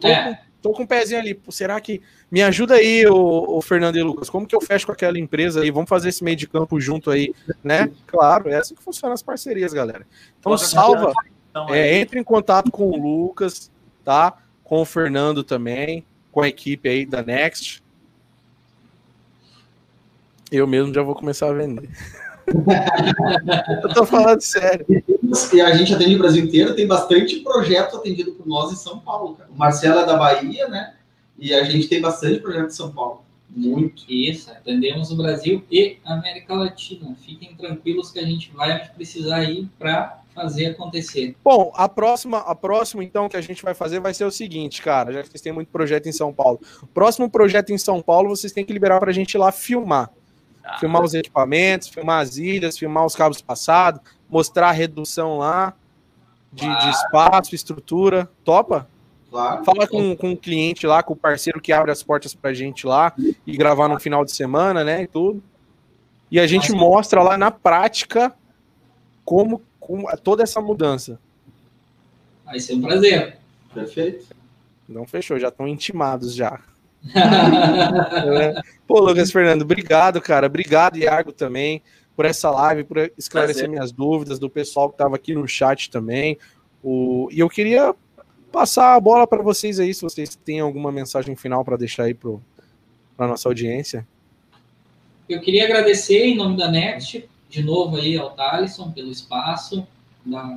Tô, é. com, tô com um pezinho ali. Pô, será que. Me ajuda aí, o, o, Fernando e Lucas. Como que eu fecho com aquela empresa aí? Vamos fazer esse meio de campo junto aí, né? Claro, é assim que funcionam as parcerias, galera. Então, salva. Então, é, entre em contato com o Lucas, tá? Com o Fernando também, com a equipe aí da Next. Eu mesmo já vou começar a vender. Eu tô falando sério. E a gente atende o Brasil inteiro, tem bastante projeto atendido por nós em São Paulo, cara. O Marcelo é da Bahia, né? E a gente tem bastante projeto em São Paulo. Muito. Isso, atendemos o Brasil e a América Latina. Fiquem tranquilos que a gente vai precisar ir para fazer acontecer. Bom, a próxima, a próxima então que a gente vai fazer vai ser o seguinte, cara, já que vocês têm muito projeto em São Paulo. O próximo projeto em São Paulo, vocês têm que liberar para a gente ir lá filmar. Ah. Filmar os equipamentos, filmar as ilhas, filmar os cabos passados, mostrar a redução lá de, de espaço, estrutura. Topa? Claro. Fala com, com o cliente lá, com o parceiro que abre as portas pra gente lá e gravar no final de semana, né? E tudo. E a gente mostra lá na prática como, como toda essa mudança. Vai ser um prazer. Perfeito. Não fechou, já estão intimados já. Pô, Lucas Fernando, obrigado, cara. Obrigado, Iago, também, por essa live, por esclarecer prazer. minhas dúvidas, do pessoal que estava aqui no chat também. O... E eu queria passar a bola para vocês aí, se vocês têm alguma mensagem final para deixar aí para a nossa audiência. Eu queria agradecer em nome da Next, de novo aí ao Thalisson pelo espaço,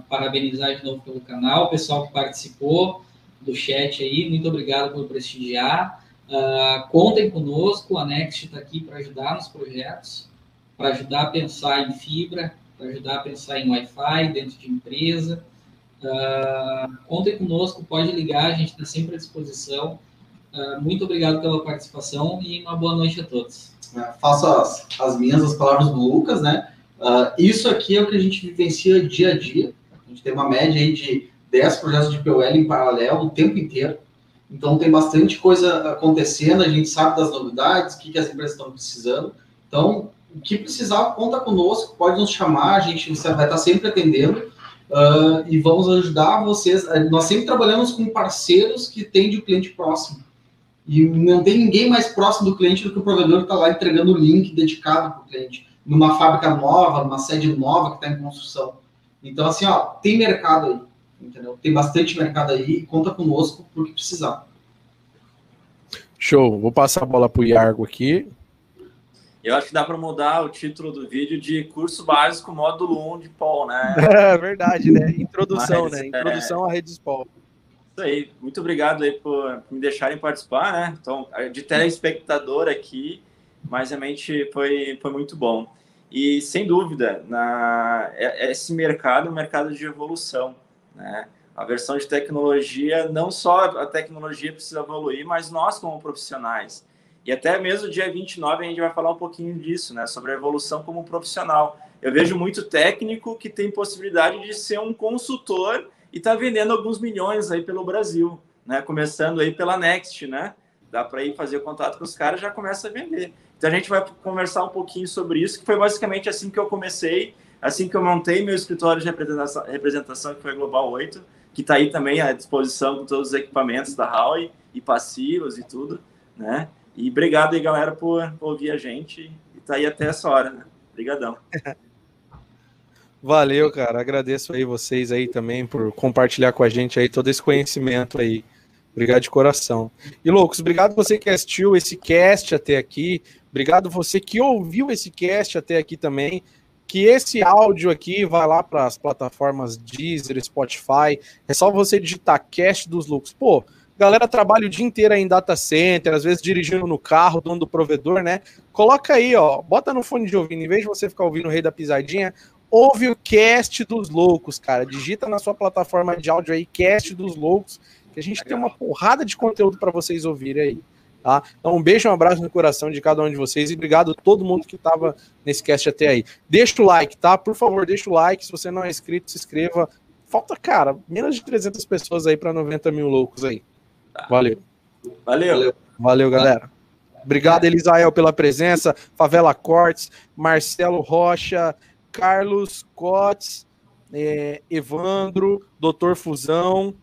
parabenizar de novo pelo canal, o pessoal que participou do chat aí, muito obrigado por prestigiar. Uh, contem conosco, a Next está aqui para ajudar nos projetos, para ajudar a pensar em fibra, para ajudar a pensar em Wi-Fi dentro de empresa. Uh, contem conosco, pode ligar, a gente está sempre à disposição. Uh, muito obrigado pela participação e uma boa noite a todos. É, faço as, as minhas, as palavras do Lucas, né? Isso aqui é o que a gente vivencia dia a dia. A gente tem uma média aí de 10 projetos de POL em paralelo o tempo inteiro. Então tem bastante coisa acontecendo, a gente sabe das novidades, o que, que as empresas estão precisando. Então, o que precisar, conta conosco, pode nos chamar, a gente vai estar sempre atendendo uh, e vamos ajudar vocês. Eh, nós sempre trabalhamos com parceiros que têm de cliente próximo. E não tem ninguém mais próximo do cliente do que o provedor que está lá entregando o link dedicado para o cliente, numa fábrica nova, numa sede nova que está em construção. Então, assim, ó, tem mercado aí, entendeu? Tem bastante mercado aí, conta conosco por que precisar. Show, vou passar a bola para o Iargo aqui. Eu acho que dá para mudar o título do vídeo de curso básico módulo 1 de Paul, né? É verdade, né? Introdução, Mas, né? Introdução é... à rede Paul. Isso aí. Muito obrigado aí por, me deixarem participar, né? Então, de telespectador aqui, mas realmente foi, foi muito bom. E, sem dúvida, na, é, esse mercado é um mercado de evolução, né? A versão de tecnologia, não só a tecnologia precisa evoluir, mas nós como profissionais. E até mesmo dia 29 a gente vai falar um pouquinho disso, né? Sobre a evolução como profissional. Eu vejo muito técnico que tem possibilidade de ser um consultor e está vendendo alguns milhões aí pelo Brasil. né? Começando aí pela Next, né? Dá para ir fazer contato com os caras já começa a vender. Então a gente vai conversar um pouquinho sobre isso, que foi basicamente assim que eu comecei, assim que eu montei meu escritório de representação, representação que foi Global 8, que está aí também à disposição com todos os equipamentos da Huawei e passivos e tudo, né? E obrigado aí, galera, por, por ouvir a gente e tá aí até essa hora, né? Obrigadão. Valeu, cara. Agradeço aí vocês aí também por compartilhar com a gente aí todo esse conhecimento aí. Obrigado de coração. E Loucos, obrigado você que assistiu esse cast até aqui. Obrigado você que ouviu esse cast até aqui também. Que esse áudio aqui vai lá para as plataformas Deezer, Spotify. É só você digitar cast dos Loucos. Pô, galera trabalha o dia inteiro em data center, às vezes dirigindo no carro, dono do provedor, né? Coloca aí, ó, bota no fone de ouvido, em vez de você ficar ouvindo o Rei da Pisadinha, ouve o cast dos loucos, cara. Digita na sua plataforma de áudio aí, cast dos loucos, que a gente tem uma porrada de conteúdo para vocês ouvirem aí. Tá? Então, um beijo, um abraço no coração de cada um de vocês e obrigado a todo mundo que estava nesse cast até aí. Deixa o like, tá? Por favor, deixa o like. Se você não é inscrito, se inscreva. Falta, cara, menos de 300 pessoas aí para 90 mil loucos aí. Tá. Valeu. Valeu. Valeu, galera. Obrigado, Elisael, pela presença. Favela Cortes, Marcelo Rocha, Carlos Cotes, é, Evandro, Doutor Fusão,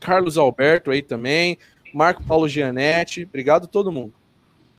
Carlos Alberto aí também, Marco Paulo Gianetti. Obrigado a todo mundo.